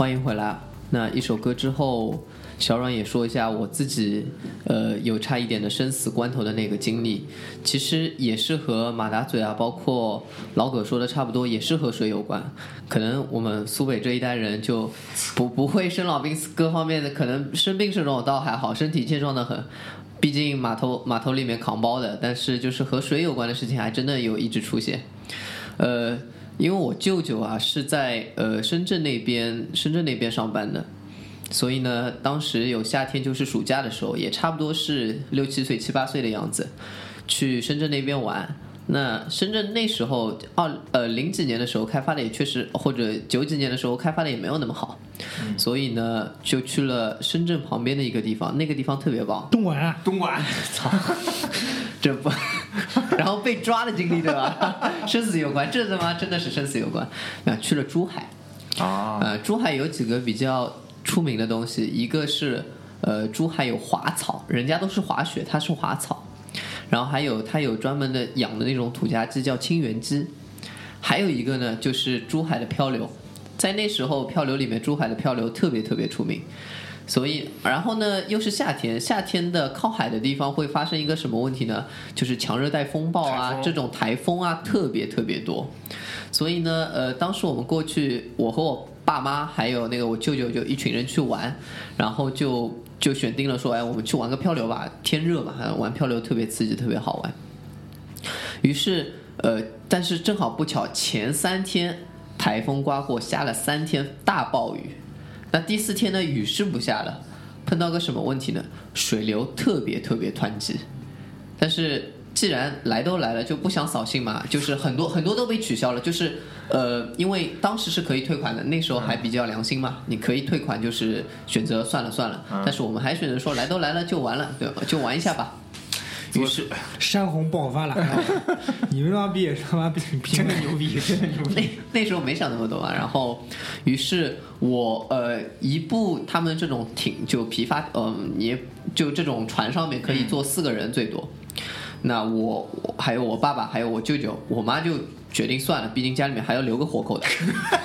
欢迎回来。那一首歌之后，小阮也说一下我自己，呃，有差一点的生死关头的那个经历，其实也是和马达嘴啊，包括老葛说的差不多，也是和水有关。可能我们苏北这一代人就不不会生老病死各方面的，可能生病这种倒还好，身体健壮的很。毕竟码头码头里面扛包的，但是就是和水有关的事情，还真的有一直出现。呃，因为我舅舅啊是在呃深圳那边深圳那边上班的，所以呢，当时有夏天就是暑假的时候，也差不多是六七岁七八岁的样子，去深圳那边玩。那深圳那时候二呃零几年的时候开发的也确实，或者九几年的时候开发的也没有那么好，所以呢就去了深圳旁边的一个地方，那个地方特别棒，东莞啊，东莞，[LAUGHS] 这不，[LAUGHS] 然后被抓的经历对吧？[LAUGHS] 生死有关，这他妈真的是生死有关。啊，去了珠海，啊，呃，珠海有几个比较出名的东西，一个是呃，珠海有滑草，人家都是滑雪，它是滑草，然后还有它有专门的养的那种土家鸡叫清源鸡，还有一个呢就是珠海的漂流，在那时候漂流里面，珠海的漂流特别特别出名。所以，然后呢，又是夏天，夏天的靠海的地方会发生一个什么问题呢？就是强热带风暴啊，这种台风啊，特别特别多。所以呢，呃，当时我们过去，我和我爸妈还有那个我舅舅就一群人去玩，然后就就选定了说，哎，我们去玩个漂流吧，天热嘛，玩漂流特别刺激，特别好玩。于是，呃，但是正好不巧，前三天台风刮过，下了三天大暴雨。那第四天呢，雨是不下了，碰到个什么问题呢？水流特别特别湍急。但是既然来都来了，就不想扫兴嘛，就是很多很多都被取消了，就是呃，因为当时是可以退款的，那时候还比较良心嘛，你可以退款，就是选择算了算了。但是我们还选择说来都来了就完了，对吧？就玩一下吧。于是山洪爆发了，[LAUGHS] 你们他妈逼也是他妈逼真的牛逼，真的牛那逼。那时候没想那么多嘛，然后，于是我呃一部他们这种艇就皮筏，嗯、也就这种船上面可以坐四个人最多。那我我还有我爸爸，还有我舅舅，我妈就决定算了，毕竟家里面还要留个活口的，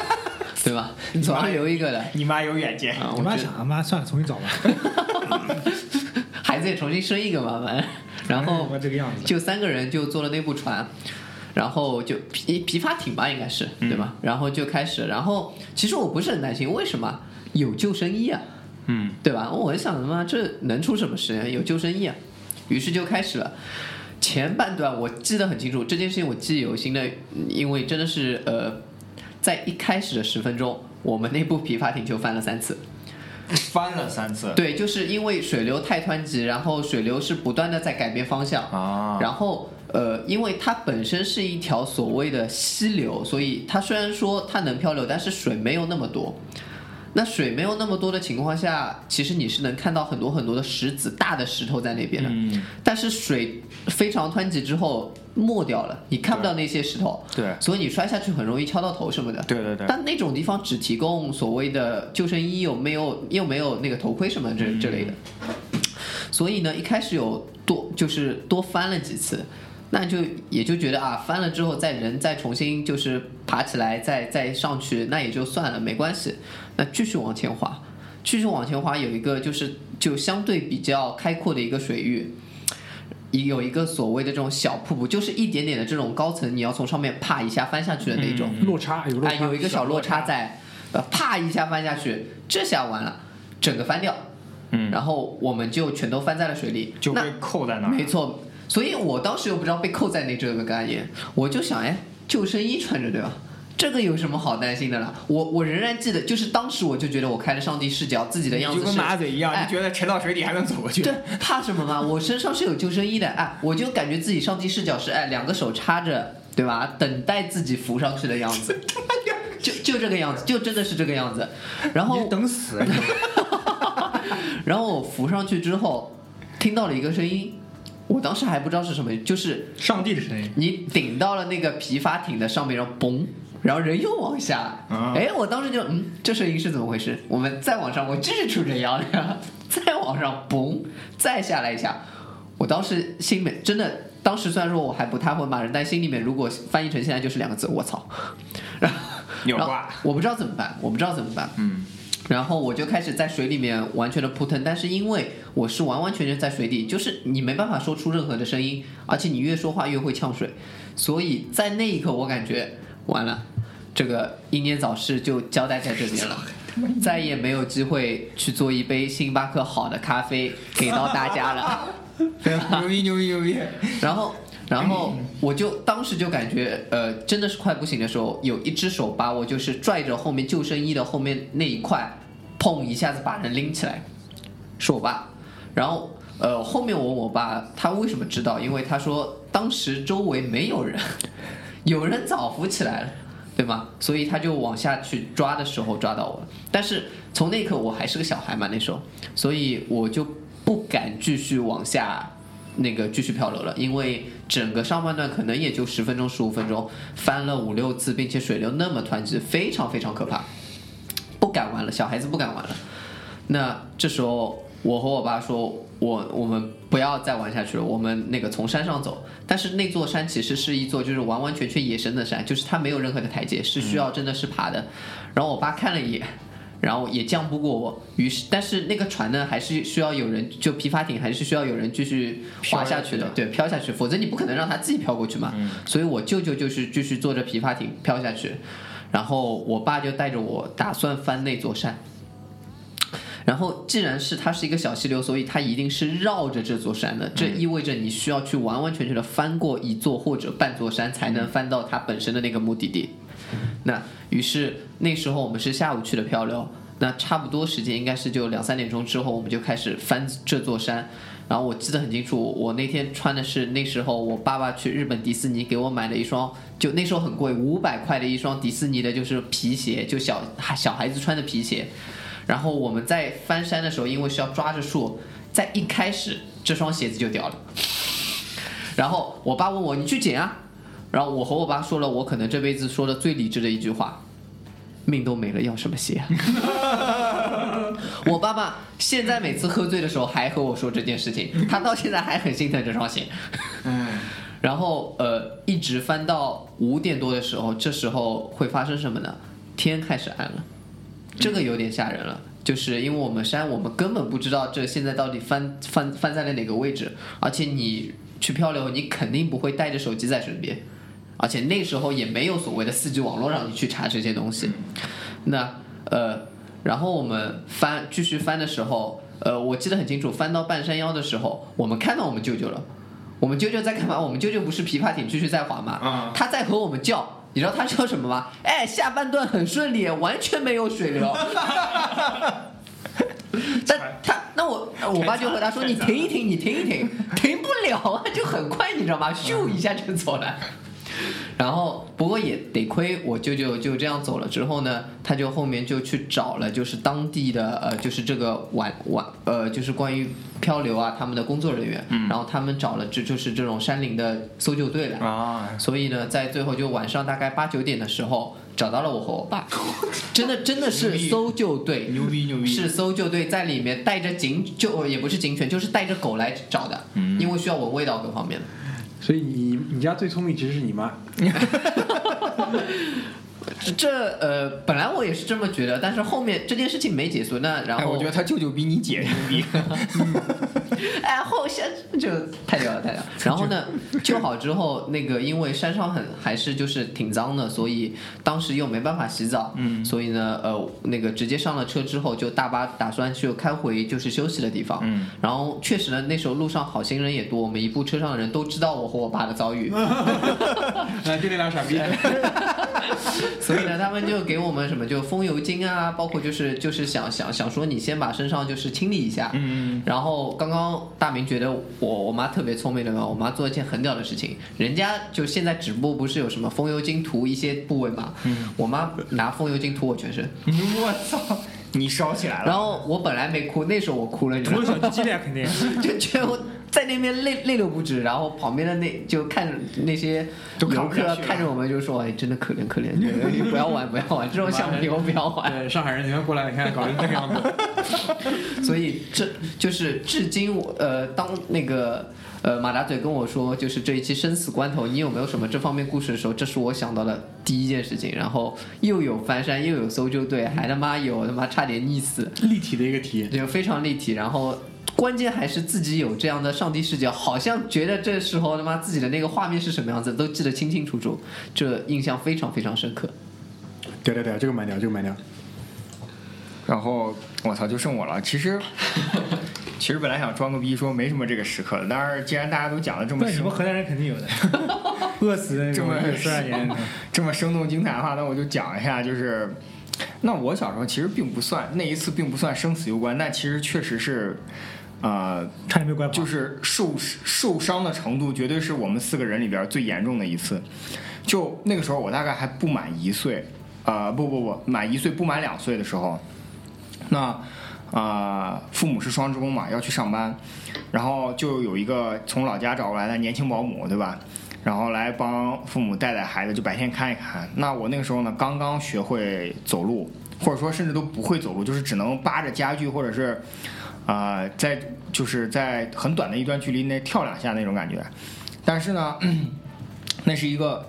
[LAUGHS] 对吧？你总要留一个的。你妈有远见，啊，我妈想他妈算了，重新找吧。[LAUGHS] 孩子也重新生一个嘛，反正然后就三个人就坐了那部船，然后就皮皮划艇吧，应该是对吧？然后就开始，然后其实我不是很担心，为什么？有救生衣啊，嗯，对吧？我就想他妈这能出什么事？有救生衣啊，于是就开始了。前半段我记得很清楚，这件事情我记忆犹新的，因为真的是呃，在一开始的十分钟，我们那部皮划艇就翻了三次。翻了三次，对，就是因为水流太湍急，然后水流是不断的在改变方向，啊，然后呃，因为它本身是一条所谓的溪流，所以它虽然说它能漂流，但是水没有那么多。那水没有那么多的情况下，其实你是能看到很多很多的石子、大的石头在那边的。嗯，但是水非常湍急之后没掉了，你看不到那些石头，对，所以你摔下去很容易敲到头什么的。对对对，但那种地方只提供所谓的救生衣，又没有又没有那个头盔什么这这类的，所以呢，一开始有多就是多翻了几次，那就也就觉得啊，翻了之后再人再重新就是爬起来再再上去，那也就算了，没关系，那继续往前滑，继续往前滑，有一个就是就相对比较开阔的一个水域。有一个所谓的这种小瀑布，就是一点点的这种高层，你要从上面啪一下翻下去的那种。落差有落哎，差，有一个小落差在，呃，啪一下翻下去，这下完了，整个翻掉，嗯，然后我们就全都翻在了水里。就被扣在那儿，没错，所以我当时又不知道被扣在那这个概念，我就想，哎，救生衣穿着对吧？这个有什么好担心的啦？我我仍然记得，就是当时我就觉得我开了上帝视角，自己的样子就跟是马嘴一样，哎就觉得沉到水底还能走过去。对，怕什么嘛？我身上是有救生衣的，哎，我就感觉自己上帝视角是哎，两个手插着，对吧？等待自己浮上去的样子，[LAUGHS] 就就这个样子，就真的是这个样子。然后等死，[LAUGHS] 然后我浮上去之后，听到了一个声音，我当时还不知道是什么，就是上帝的声音，你顶到了那个皮筏艇的上面，然后嘣，然后人又往下，啊。哎，我当时就嗯，这声音是怎么回事？我们再往上，我继续杵着腰，再往上嘣，再下来一下，我当时心里面真的，当时虽然说我还不太会骂人，但心里面如果翻译成现在就是两个字，我操，[LAUGHS] 然后我不知道怎么办，我不知道怎么办，嗯，然后我就开始在水里面完全的扑腾，但是因为我是完完全全在水底，就是你没办法说出任何的声音，而且你越说话越会呛水，所以在那一刻我感觉完了，这个英年早逝就交代在这边了。再也没有机会去做一杯星巴克好的咖啡给到大家了。[LAUGHS] 牛逼牛逼牛逼！然后，然后我就当时就感觉，呃，真的是快不行的时候，有一只手把我就是拽着后面救生衣的后面那一块，砰一下子把人拎起来，是我爸。然后呃，后面我问我爸他为什么知道，因为他说当时周围没有人，有人早扶起来了。对吗？所以他就往下去抓的时候抓到我了，但是从那一刻我还是个小孩嘛，那时候，所以我就不敢继续往下那个继续漂流了，因为整个上半段可能也就十分钟十五分钟，翻了五六次，并且水流那么湍急，非常非常可怕，不敢玩了，小孩子不敢玩了。那这时候我和我爸说，我我们不要再玩下去了，我们那个从山上走。但是那座山其实是一座就是完完全全野生的山，就是它没有任何的台阶，是需要真的是爬的。然后我爸看了一眼，然后也降不过我，于是但是那个船呢还是需要有人，就皮筏艇还是需要有人继续划下去的，对，飘下去，否则你不可能让它自己飘过去嘛。所以我舅舅就是继续坐着皮筏艇飘下去，然后我爸就带着我打算翻那座山。然后，既然是它是一个小溪流，所以它一定是绕着这座山的。这意味着你需要去完完全全的翻过一座或者半座山，才能翻到它本身的那个目的地。那于是那时候我们是下午去的漂流，那差不多时间应该是就两三点钟之后，我们就开始翻这座山。然后我记得很清楚，我那天穿的是那时候我爸爸去日本迪士尼给我买的一双，就那时候很贵，五百块的一双迪士尼的，就是皮鞋，就小小孩子穿的皮鞋。然后我们在翻山的时候，因为是要抓着树，在一开始这双鞋子就掉了。然后我爸问我：“你去捡啊？”然后我和我爸说了我可能这辈子说的最理智的一句话：“命都没了，要什么鞋啊？” [LAUGHS] 我爸爸现在每次喝醉的时候还和我说这件事情，他到现在还很心疼这双鞋。嗯，然后呃，一直翻到五点多的时候，这时候会发生什么呢？天开始暗了，这个有点吓人了。就是因为我们山，我们根本不知道这现在到底翻翻翻在了哪个位置，而且你去漂流，你肯定不会带着手机在身边，而且那时候也没有所谓的四 G 网络让你去查这些东西。那呃，然后我们翻继续翻的时候，呃，我记得很清楚，翻到半山腰的时候，我们看到我们舅舅了。我们舅舅在干嘛？我们舅舅不是琵琶艇继续在划吗？啊他在和我们叫，你知道他说什么吗？[LAUGHS] 哎，下半段很顺利，完全没有水流。[LAUGHS] 但他那我我爸就和他说：“你停一停，你停一停，[LAUGHS] 停不了啊，就很快，你知道吗？咻一下就走了。”然后不过也得亏我舅舅就这样走了之后呢，他就后面就去找了就是当地的呃就是这个晚晚呃就是关于漂流啊他们的工作人员，然后他们找了这就是这种山林的搜救队来，啊，所以呢，在最后就晚上大概八九点的时候找到了我和我爸，[LAUGHS] 真的真的是搜救队，牛逼牛逼！是搜救队在里面带着警就呃也不是警犬，就是带着狗来找的，嗯因为需要闻味道各方面的。所以你你家最聪明其实是你妈，[LAUGHS] 这呃，本来我也是这么觉得，但是后面这件事情没结束，那然哎，后我觉得他舅舅比你姐牛逼。[LAUGHS] 哎，后下就太屌了，太屌了。然后呢，[LAUGHS] 救好之后，那个因为山上很还是就是挺脏的，所以当时又没办法洗澡，嗯，所以呢，呃，那个直接上了车之后，就大巴打算就开回就是休息的地方，嗯，然后确实呢，那时候路上好心人也多，我们一部车上的人都知道我和我爸的遭遇，[LAUGHS] 啊，就那俩傻逼，所以呢，他们就给我们什么就风油精啊，包括就是就是想想想说你先把身上就是清理一下，嗯，然后刚刚大明觉得我我妈特别聪明对吧？我妈做一件很屌的事情，人家就现在直播不是有什么风油精涂一些部位嘛，嗯我妈拿风油精涂我全身，我操，你烧起来了。然后我本来没哭，那时候我哭了，你知道吗？[LAUGHS] 就觉得我在那边泪泪流不止，然后旁边的那就看那些游客看着我们就说：“哎，真的可怜可怜，你 [LAUGHS] 不要玩不要玩，这种项目以后不要玩。”对，上海人你看过来，你看搞成这个样子，所以这就是至今我呃，当那个呃马大嘴跟我说，就是这一期生死关头，你有没有什么这方面故事的时候，这是我想到的第一件事情。然后又有翻山，又有搜救队，还他妈有他妈差点溺死，立体的一个体验。就非常立体。然后关键还是自己有这样的上帝视角，好像觉得这时候他妈自己的那个画面是什么样子，都记得清清楚楚，这印象非常非常深刻。对对对，这个蛮屌，这个蛮屌。然后我操，就剩我了。其实，[LAUGHS] 其实本来想装个逼说没什么这个时刻的，但是既然大家都讲的这么什么河南人肯定有的，[LAUGHS] 饿死的那种这么二十二年。[LAUGHS] 这么生动精彩的话，那我就讲一下，就是那我小时候其实并不算那一次并不算生死攸关，但其实确实是呃，差点被拐跑。就是受受伤的程度，绝对是我们四个人里边最严重的一次。就那个时候，我大概还不满一岁，呃，不不不，满一岁不满两岁的时候，那啊、父母是双职工嘛，要去上班，然后就有一个从老家找过来的年轻保姆，对吧？然后来帮父母带带孩子，就白天看一看。那我那个时候呢，刚刚学会走路，或者说甚至都不会走路，就是只能扒着家具或者是啊、在就是在很短的一段距离内跳两下那种感觉。但是呢，[CLEARS THROAT] 那是一个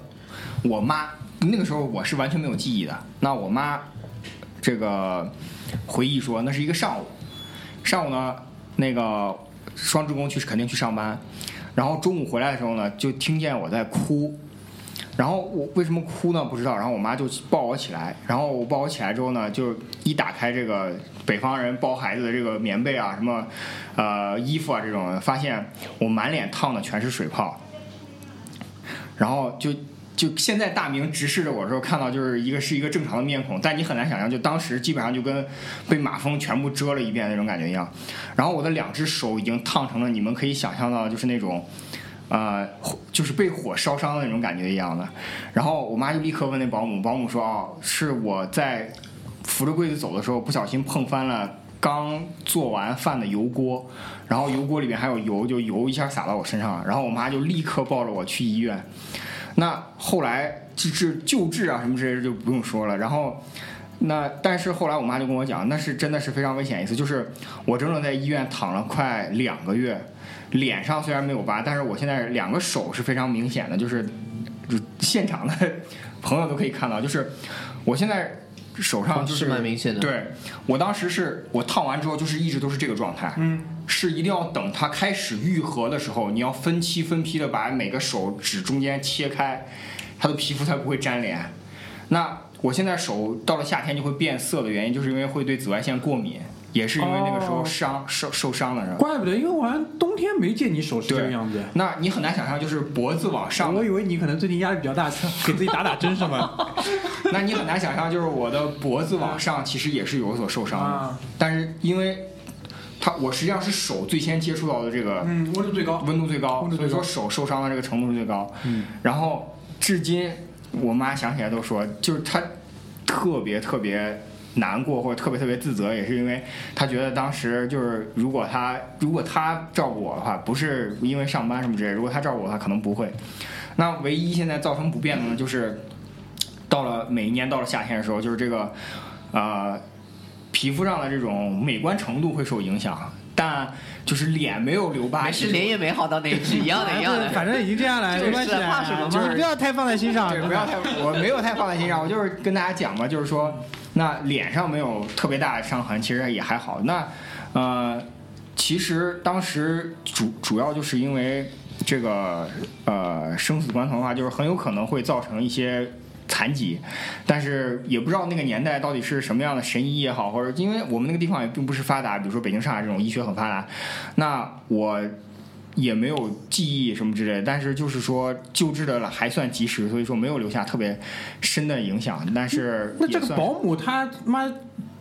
我妈那个时候我是完全没有记忆的。那我妈这个回忆说，那是一个上午，上午呢那个双职工去肯定去上班，然后中午回来的时候呢，就听见我在哭。然后我为什么哭呢？不知道。然后我妈就抱我起来，然后我抱我起来之后呢，就一打开这个北方人包孩子的这个棉被啊，什么呃衣服啊这种，发现我满脸烫的全是水泡。然后就就现在大明直视着我的时候，看到就是一个是一个正常的面孔，但你很难想象，就当时基本上就跟被马蜂全部蛰了一遍那种感觉一样。然后我的两只手已经烫成了你们可以想象到就是那种。呃，就是被火烧伤的那种感觉一样的，然后我妈就立刻问那保姆，保姆说：“哦，是我在扶着柜子走的时候不小心碰翻了刚做完饭的油锅，然后油锅里面还有油，就油一下洒到我身上了，然后我妈就立刻抱着我去医院。那后来治治救治啊什么之类的就不用说了，然后。那但是后来我妈就跟我讲，那是真的是非常危险一次，就是我整整在医院躺了快两个月，脸上虽然没有疤，但是我现在两个手是非常明显的，就是就现场的朋友都可以看到，就是我现在 [SNIFFS] 手上就是是蛮明显的。对我当时是我烫完之后，就是一直都是这个状态，嗯，是一定要等它开始愈合的时候，你要分期分批的把每个手指中间切开，它的皮肤才不会粘连。那我现在手到了夏天就会变色的原因，就是因为会对紫外线过敏，也是因为那个时候哦伤、受受伤了，是吧？怪不得，因为我好像冬天没见你手是这个对样子。那你很难想象，就是脖子往上我以为你可能最近压力比较大，给自己打打针什么。[LAUGHS] 那你很难想象，就是我的脖子往上其实也是有所受伤的，啊但是因为它我实际上是手最先接触到的这个嗯，温度最高。温度最高，温度最高所以说手受伤的这个程度是最高。嗯，然后至今我妈想起来都说，就是她特别特别难过或者特别特别自责，也是因为他觉得当时就是如果他如果他照顾我的话，不是因为上班什么之类，如果他照顾我的话，可能不会。那唯一现在造成不便的呢，就是到了每一年到了夏天的时候，就是这个呃皮肤上的这种美观程度会受影响，但就是脸没有留疤，还是，脸也没好到哪一句，一样的，[LAUGHS] 一样的。反正已经这样了，没关系的，怕什么嘛就是不要太放在心上，对，不要太，[LAUGHS] 我没有太放在心上，我就是跟大家讲嘛，就是说，那脸上没有特别大的伤痕，其实也还好。那呃，其实当时主主要就是因为这个呃生死关头的话，就是很有可能会造成一些。残疾，但是也不知道那个年代到底是什么样的神医也好，或者因为我们那个地方也并不是发达，比如说北京、上海这种医学很发达，那我也没有记忆什么之类的，但是就是说救治的还算及时，所以说没有留下特别深的影响。但是那这个保姆他妈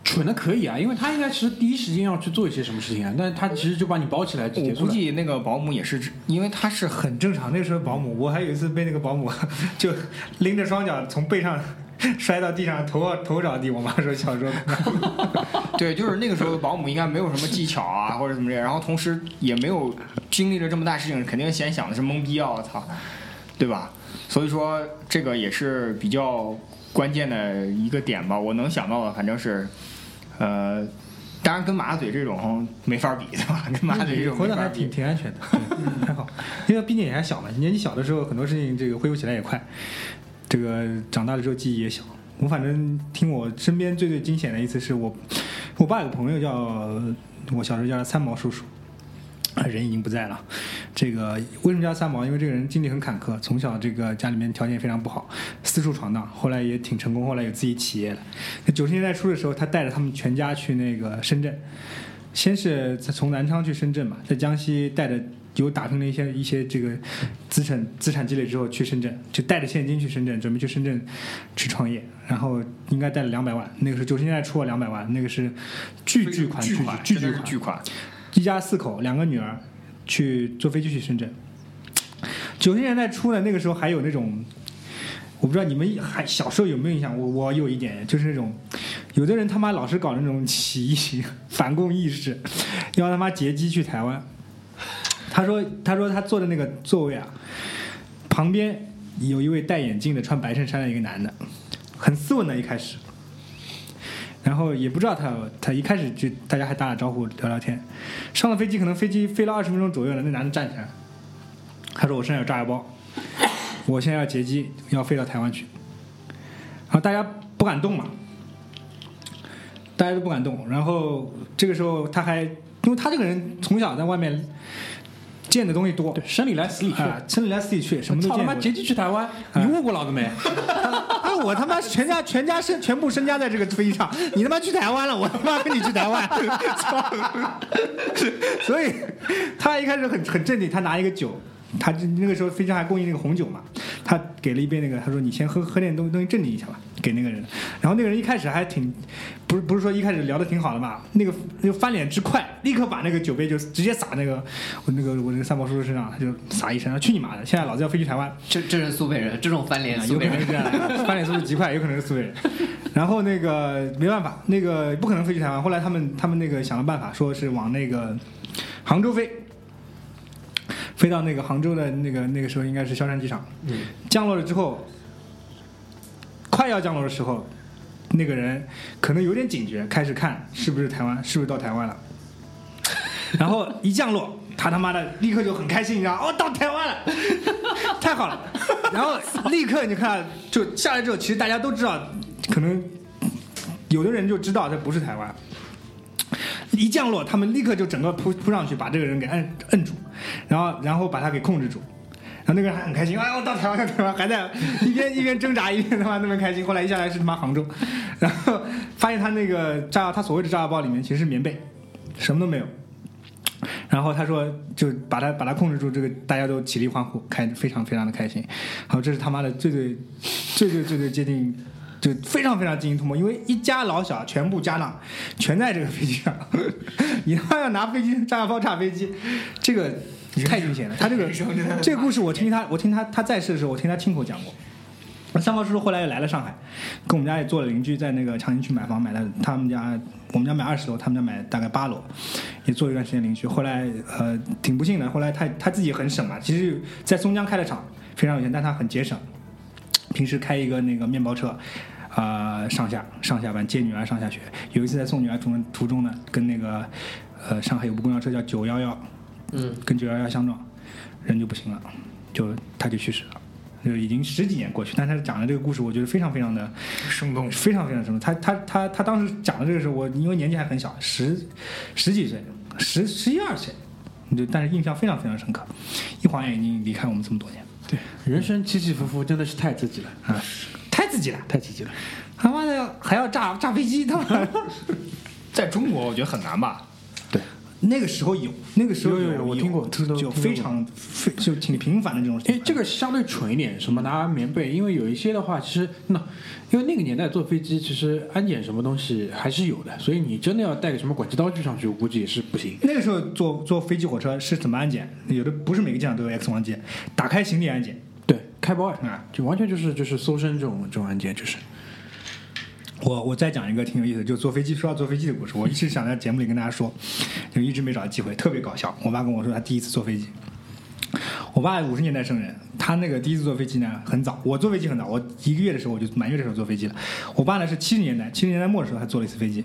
蠢的可以啊，因为他应该其实第一时间要去做一些什么事情啊，但是他其实就把你包起来就结我估束了。计那个保姆也是，因为他是很很正常。那时候保姆，我还有一次被那个保姆 [LAUGHS] 就拎着双脚从背上 [LAUGHS] 摔到地上，头头着地。我妈说小时候 [LAUGHS] 对，就是那个时候的保姆应该没有什么技巧啊或者怎么着，然后同时也没有经历了这么大事情，肯定先想的是懵逼啊，我操，对吧？所以说这个也是比较关键的一个点吧。我能想到的反正是，呃，当然跟马嘴这种没法比，对吧？跟马嘴这种活得还挺挺安全的，对还好。因为毕竟也还小嘛，年纪小的时候很多事情这个恢复起来也快，这个长大了之后记忆也小。我反正听我身边最最惊险的一次是我，我爸有个朋友叫我小时候叫他三毛叔叔，啊人已经不在了。这个为什么叫三毛？因为这个人经历很坎坷，从小这个家里面条件非常不好，四处闯荡，后来也挺成功，后来有自己企业了。九十年代初的时候，他带着他们全家去那个深圳，先是从南昌去深圳嘛，在江西带着有打拼了一些一些这个资产资产积累之后去深圳，就带着现金去深圳，准备去深圳去创业，然后应该带了两百万，那个是九十年代初啊两百万，那个是巨巨款巨巨，巨款，一家四口，两个女儿，去坐飞机去深圳。九十年代初呢，那个时候还有那种，我不知道你们还小时候有没有印象？我我有一点，就是那种，有的人他妈老是搞那种起义、[LAUGHS] 反共意识，要他妈劫机去台湾。他说，他说他坐的那个座位啊，旁边有一位戴眼镜的、穿白衬衫的一个男的，很斯文的，一开始。然后也不知道他，他一开始就大家还打打招呼聊聊天，上了飞机，可能飞机飞了二十分钟左右了，那男的站起来，他说我身上有炸药包，我现在要劫机，要飞到台湾去。然后大家不敢动嘛，大家都不敢动。然后这个时候他还，因为他这个人从小在外面见的东西多，对，生里来死里去。啊，生里来死里去，什么都见过操他妈劫机去台湾，你问过老子没？啊！我他妈全家全家身全部身家在这个飞机上，你他妈去台湾了，我他妈跟你去台湾，操！[LAUGHS] 所以 [LAUGHS] 他一开始很很镇定，他拿一个酒，他那个时候飞机上还供应那个红酒嘛，他给了一杯那个，他说你先喝喝点东东西镇定一下吧，给那个人。然后那个人一开始还挺，不是不是说一开始聊的挺好的嘛，那个那个翻脸之快，立刻把那个酒杯就直接洒那个我那个我那个三毛叔叔身上，他就洒一身，说去你妈的！现在老子要飞去台湾。这这是苏北人，这种翻脸啊，有可能是这样的，翻脸速度极快，有可能是苏北人。然后那个没办法，那个不可能飞去台湾。后来他们他们那个想了办法，说是往那个杭州飞，飞到那个杭州的那个那个时候应该是萧山机场。嗯，降落了之后，快要降落的时候，那个人可能有点警觉，开始看是不是台湾，是不是到台湾了。[LAUGHS] 然后一降落，他他妈的立刻就很开心，你知道，哦，到台湾了，[LAUGHS] 太好了。然后立刻你看，就下来之后，其实大家都知道，可能有的人就知道这不是台湾。一降落，他们立刻就整个扑扑上去，把这个人给摁摁住，然后然后把他给控制住。然后那个人还很开心，哎，我到台湾了，台湾还在一边一边挣扎，一边他妈那么开心。后来一下来是他妈杭州，然后发现他那个炸药，他所谓的炸药包里面其实是棉被，什么都没有。然后他说，就把他把他控制住，这个大家都起立欢呼，开非常非常的开心。好，这是他妈的最最最最最最接近，就非常非常惊心动魄，因为一家老小全部家当全在这个飞机上，你他妈要拿飞机炸药包炸飞机，这个太惊险了。[LAUGHS] 他这个这个故事我听他我听他他在世的时候，我听他亲口讲过。三毛叔叔后来又来了上海，跟我们家也做了邻居，在那个长宁区买房，买了他们家，我们家买二十楼，他们家买大概八楼，也做了一段时间邻居。后来呃挺不幸的，后来他他自己很省嘛，其实，在松江开了厂非常有钱，但他很节省，平时开一个那个面包车，啊、上下上下班接女儿上下学。有一次在送女儿途中途中呢，跟那个呃上海有部公交车叫九幺幺，嗯，跟九幺幺相撞，人就不行了，就他就去世了。就已经十几年过去，但他讲的这个故事，我觉得非常非常的生动。非常非常生动。他他他他当时讲的这个时候，我因为年纪还很小，十十几岁，十十一二岁，就但是印象非常非常深刻。一晃眼已经离开我们这么多年，对，人生起起伏伏真的是太刺激了，啊，太刺激了，太刺激了。他妈的还要炸炸飞机，他妈的。[LAUGHS] 在中国我觉得很难吧？那个时候有，那个时候有有有我听过听就非常非就挺频繁的这种情哎，这个相对蠢一点，什么拿棉被，因为有一些的话，其实那，因为那个年代坐飞机，其实安检什么东西还是有的，所以你真的要带个什么管制刀具上去，我估计也是不行。那个时候坐坐飞机火车是怎么安检？有的不是每个机场都有 X 光机，打开行李安检。对，开包啊啊，就完全就是就是搜身这种这种安检，就是我我再讲一个挺有意思的，就坐飞机。说到坐飞机的故事，我一直想在节目里跟大家说，就一直没找到机会，特别搞笑。我爸跟我说他第一次坐飞机，我爸五十年代生人，他那个第一次坐飞机呢很早，我坐飞机很早，我一个月的时候我就满月的时候坐飞机了。我爸呢是七十年代，七十年代末的时候他坐了一次飞机，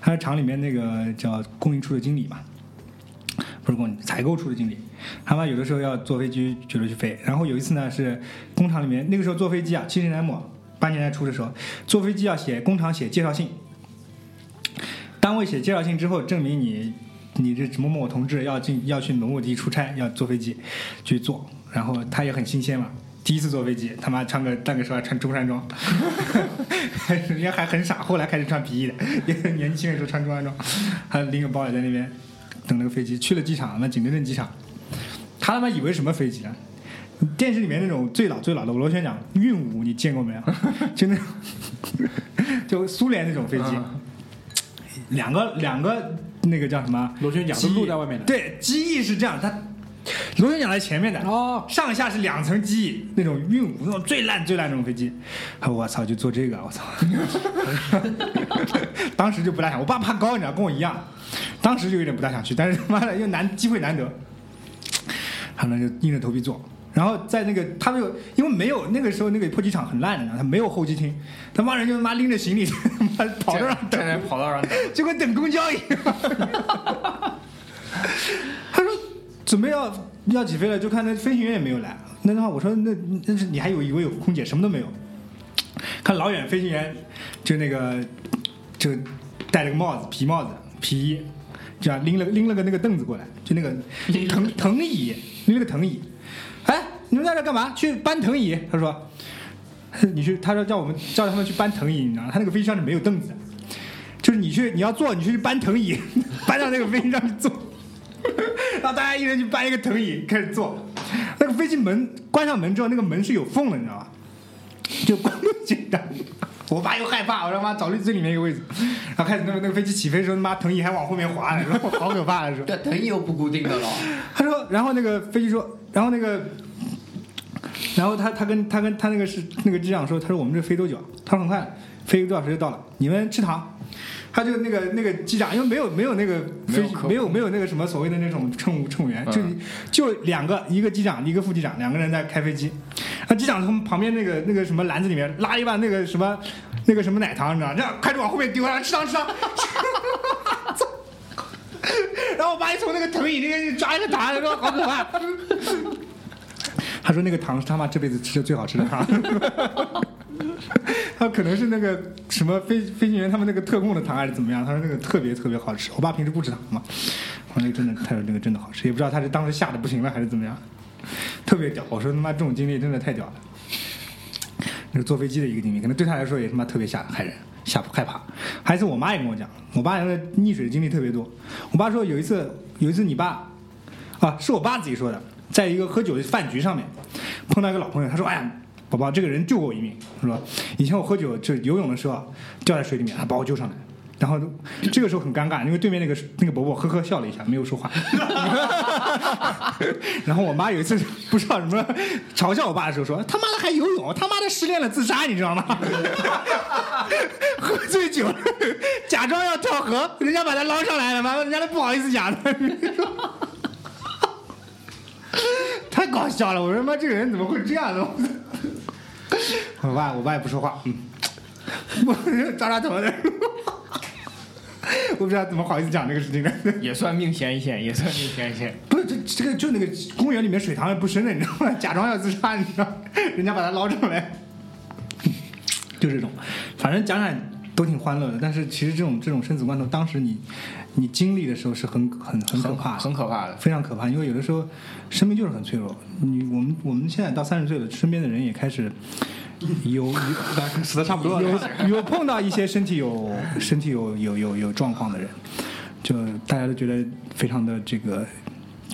他是厂里面那个叫供应处的经理嘛，不是供应采购处的经理，他妈有的时候要坐飞机觉得去飞，然后有一次呢是工厂里面那个时候坐飞机啊，七十年代末八年代初的时候，坐飞机要写工厂写介绍信，单位写介绍信之后证明你你这某某同志要进要去某某地出差，要坐飞机去坐，然后他也很新鲜嘛。第一次坐飞机，他妈穿个那个时候还穿中山装，[LAUGHS] 人家还很傻，后来开始穿皮衣的，也年轻的时候穿中山装，还拎个包也在那边等那个飞机。去了机场，那景德镇机场，他他妈以为什么飞机呢？电视里面那种最老最老的螺旋桨运五，你见过没有？[LAUGHS] 就那种，就苏联那种飞机，两个两个那个叫什么？螺旋桨都露在外面的。对，机翼是这样，它螺旋桨在前面的，哦，上下是两层机翼，那种运五那种最烂最烂那种飞机，啊我操，就坐这个，我操！[LAUGHS] 当时就不大想，我爸怕高，你知道，跟我一样，当时就有点不大想去，但是他妈的又难，机会难得，他们就硬着头皮做。然后在那个他们有，因为没有那个时候那个破机场很烂的，他没有候机厅，他妈人就他妈拎着行李他妈跑道上等跑道上等。就跟等公交一样。他说准备要要起飞了，就看那飞行员也没有来。那的话，我说那那是你还有以为有空姐，什么都没有。看老远飞行员就那个就戴了个帽子皮帽子皮衣，这样拎了拎了个那个凳子过来，就那个 [LAUGHS] 藤藤椅，拎了个藤椅。哎，你们在这干嘛？去搬藤椅？他说。你去，他说叫我们叫他们去搬藤椅，你知道吗？他那个飞机上是没有凳子的，就是你去你要坐，你去搬藤椅，搬到那个飞机上去坐，[LAUGHS] 然后大家一人去搬一个藤椅开始坐。那个飞机门关上门之后，那个门是有缝的，你知道吧？就关不紧的。我爸又害怕，我他妈找最里面一个位置，然后开始那个那个飞机起飞的时候，他妈藤椅还往后面滑了，然后好可怕的时候。对，藤椅又不固定的了。[LAUGHS] 他说，然后那个飞机说，然后那个，然后他他跟他跟他那个是那个机长说，他说我们这飞多久？他说很快，飞一个多小时就到了，你们吃糖。他就那个那个机长，因为没有没有那个飞没有没有那个什么所谓的那种乘务乘务员，嗯就就两个，一个机长，一个副机长，两个人在开飞机。那机长从旁边那个那个什么篮子里面拉一碗那个什么那个什么奶糖，你知道？这样开始往后面丢，让吃糖吃糖。[LAUGHS] 然后我爸一从那个藤椅那边抓一个糖，说好可怕。他说那个糖是他妈这辈子吃的最好吃的糖。[LAUGHS] 他可能是那个什么飞飞行员他们那个特供的糖还是怎么样？他说那个特别特别好吃。我爸平时不吃糖嘛，我说那个真的，他说那个真的好吃，也不知道他是当时吓得不行了还是怎么样，特别屌。我说他妈这种经历真的太屌了。那是坐飞机的一个经历，可能对他来说也他妈特别吓害人、吓害怕。还有一次我妈也跟我讲，我爸那个溺水的经历特别多。我爸说有一次，有一次你爸，啊，是我爸自己说的，在一个喝酒的饭局上面碰到一个老朋友，他说：“哎呀，宝宝，这个人救过我一命，是吧？以前我喝酒就游泳的时候掉在水里面，他把我救上来。”然后这个时候很尴尬，因为对面那个那个伯伯呵呵笑了一下，没有说话。[LAUGHS] 然后我妈有一次不知道什么嘲笑我爸的时候说：“他妈的还游泳，他妈的失恋了自杀，你知道吗？[LAUGHS] 喝醉酒，假装要跳河，人家把他捞上来了，妈人家都不好意思讲的。太搞笑了！我说妈，这个人怎么会这样呢？[LAUGHS] 我爸，我爸也不说话，嗯，[LAUGHS] 我抓抓头的。[LAUGHS] 我不知道怎么好意思讲这个事情的。也算命悬一线，也算命悬一线。不是这这个就那个公园里面水塘也不深的，你知道吗？假装要自杀，你知道，人家把他捞上来，就这种，反正讲讲都挺欢乐的。但是其实这种这种生死关头，当时你你经历的时候是很很很可怕的，很可怕的。非常可怕。因为有的时候生命就是很脆弱。你我们我们现在到三十岁了，身边的人也开始有有死的差不多了。有有碰到一些身体有身体有有有有状况的人，就大家都觉得非常的这个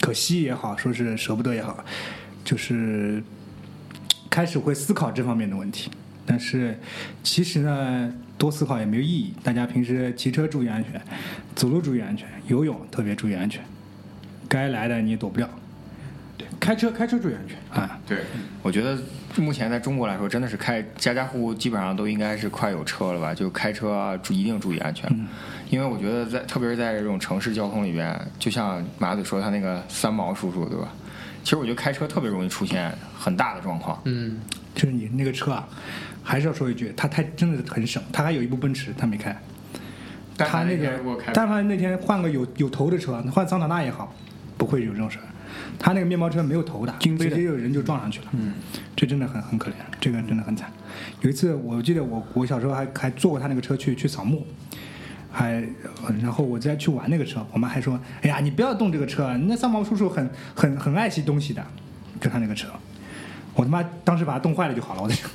可惜也好，说是舍不得也好，就是开始会思考这方面的问题。但是其实呢，多思考也没有意义。大家平时骑车注意安全，走路注意安全，游泳特别注意安全，该来的你也躲不掉开车开车注意安全。啊。对，我觉得目前在中国来说，真的是开家家户户基本上都应该是快有车了吧？就开车啊，注一定注意安全。因为我觉得在特别是在这种城市交通里边，就像马嘴说他那个三毛叔叔，对吧？其实我觉得开车特别容易出现很大的状况。嗯，就是你那个车啊，还是要说一句，他太真的很省，他还有一部奔驰，他没开。但他那个天但凡那天换个有有头的车，换桑塔纳也好，不会有这种事儿。他那个面包车没有头的，直接有人就撞上去了。嗯，这真的很很可怜，这个真的很惨。有一次我记得我我小时候还还坐过他那个车去去扫墓，还呃然后我再去玩那个车，我妈还说：“哎呀，你不要动这个车，那三毛叔叔很很很爱惜东西的，就他那个车。”我他妈当时把它冻坏了就好了，我在想。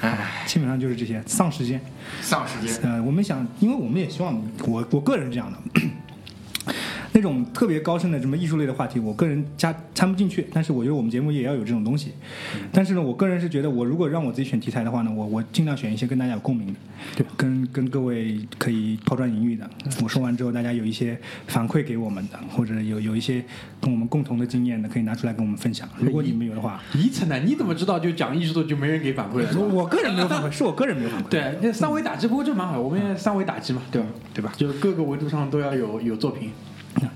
唉，[LAUGHS] 基本上就是这些，丧时间。丧时间。呃，我们想，因为我们也希望，我我个人这样的。那种特别高深的什么艺术类的话题，我个人加参不进去。但是我觉得我们节目也要有这种东西。但是呢，我个人是觉得，我如果让我自己选题材的话呢，我我尽量选一些跟大家有共鸣的，对，跟跟各位可以抛砖引玉的。我说完之后，大家有一些反馈给我们的，或者有有一些跟我们共同的经验的，可以拿出来跟我们分享。如果你们有的话，宜城呢？你怎么知道就讲艺术的就没人给反馈了？我我个人没有反馈，是我个人没有反馈。对，[LAUGHS] 那三维打击，不过这蛮好，我们也三维打击嘛，对吧？对吧？就各个维度上都要有有作品。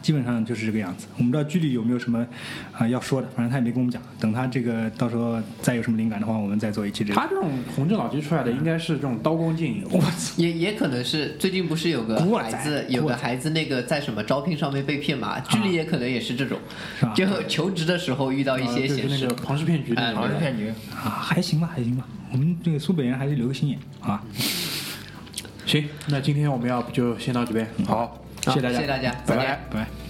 基本上就是这个样子。我们不知道剧里有没有什么啊、要说的，反正他也没跟我们讲。等他这个到时候再有什么灵感的话，我们再做一期这个。他这种红正老鸡出来的应该是这种刀光剑影，我 [LAUGHS] 操！也也可能是最近不是有个孩子，有个孩子那个在什么招聘上面被骗嘛？剧里也可能也是这种是吧，就求职的时候遇到一些显示啊就是那个。庞氏骗局那哎种好像是骗局。啊，还行吧，还行吧。我们这个苏北人还是留个心眼好吧。行，那今天我们要不就先到这边，好，谢谢大家。好谢谢大家，再见。拜拜。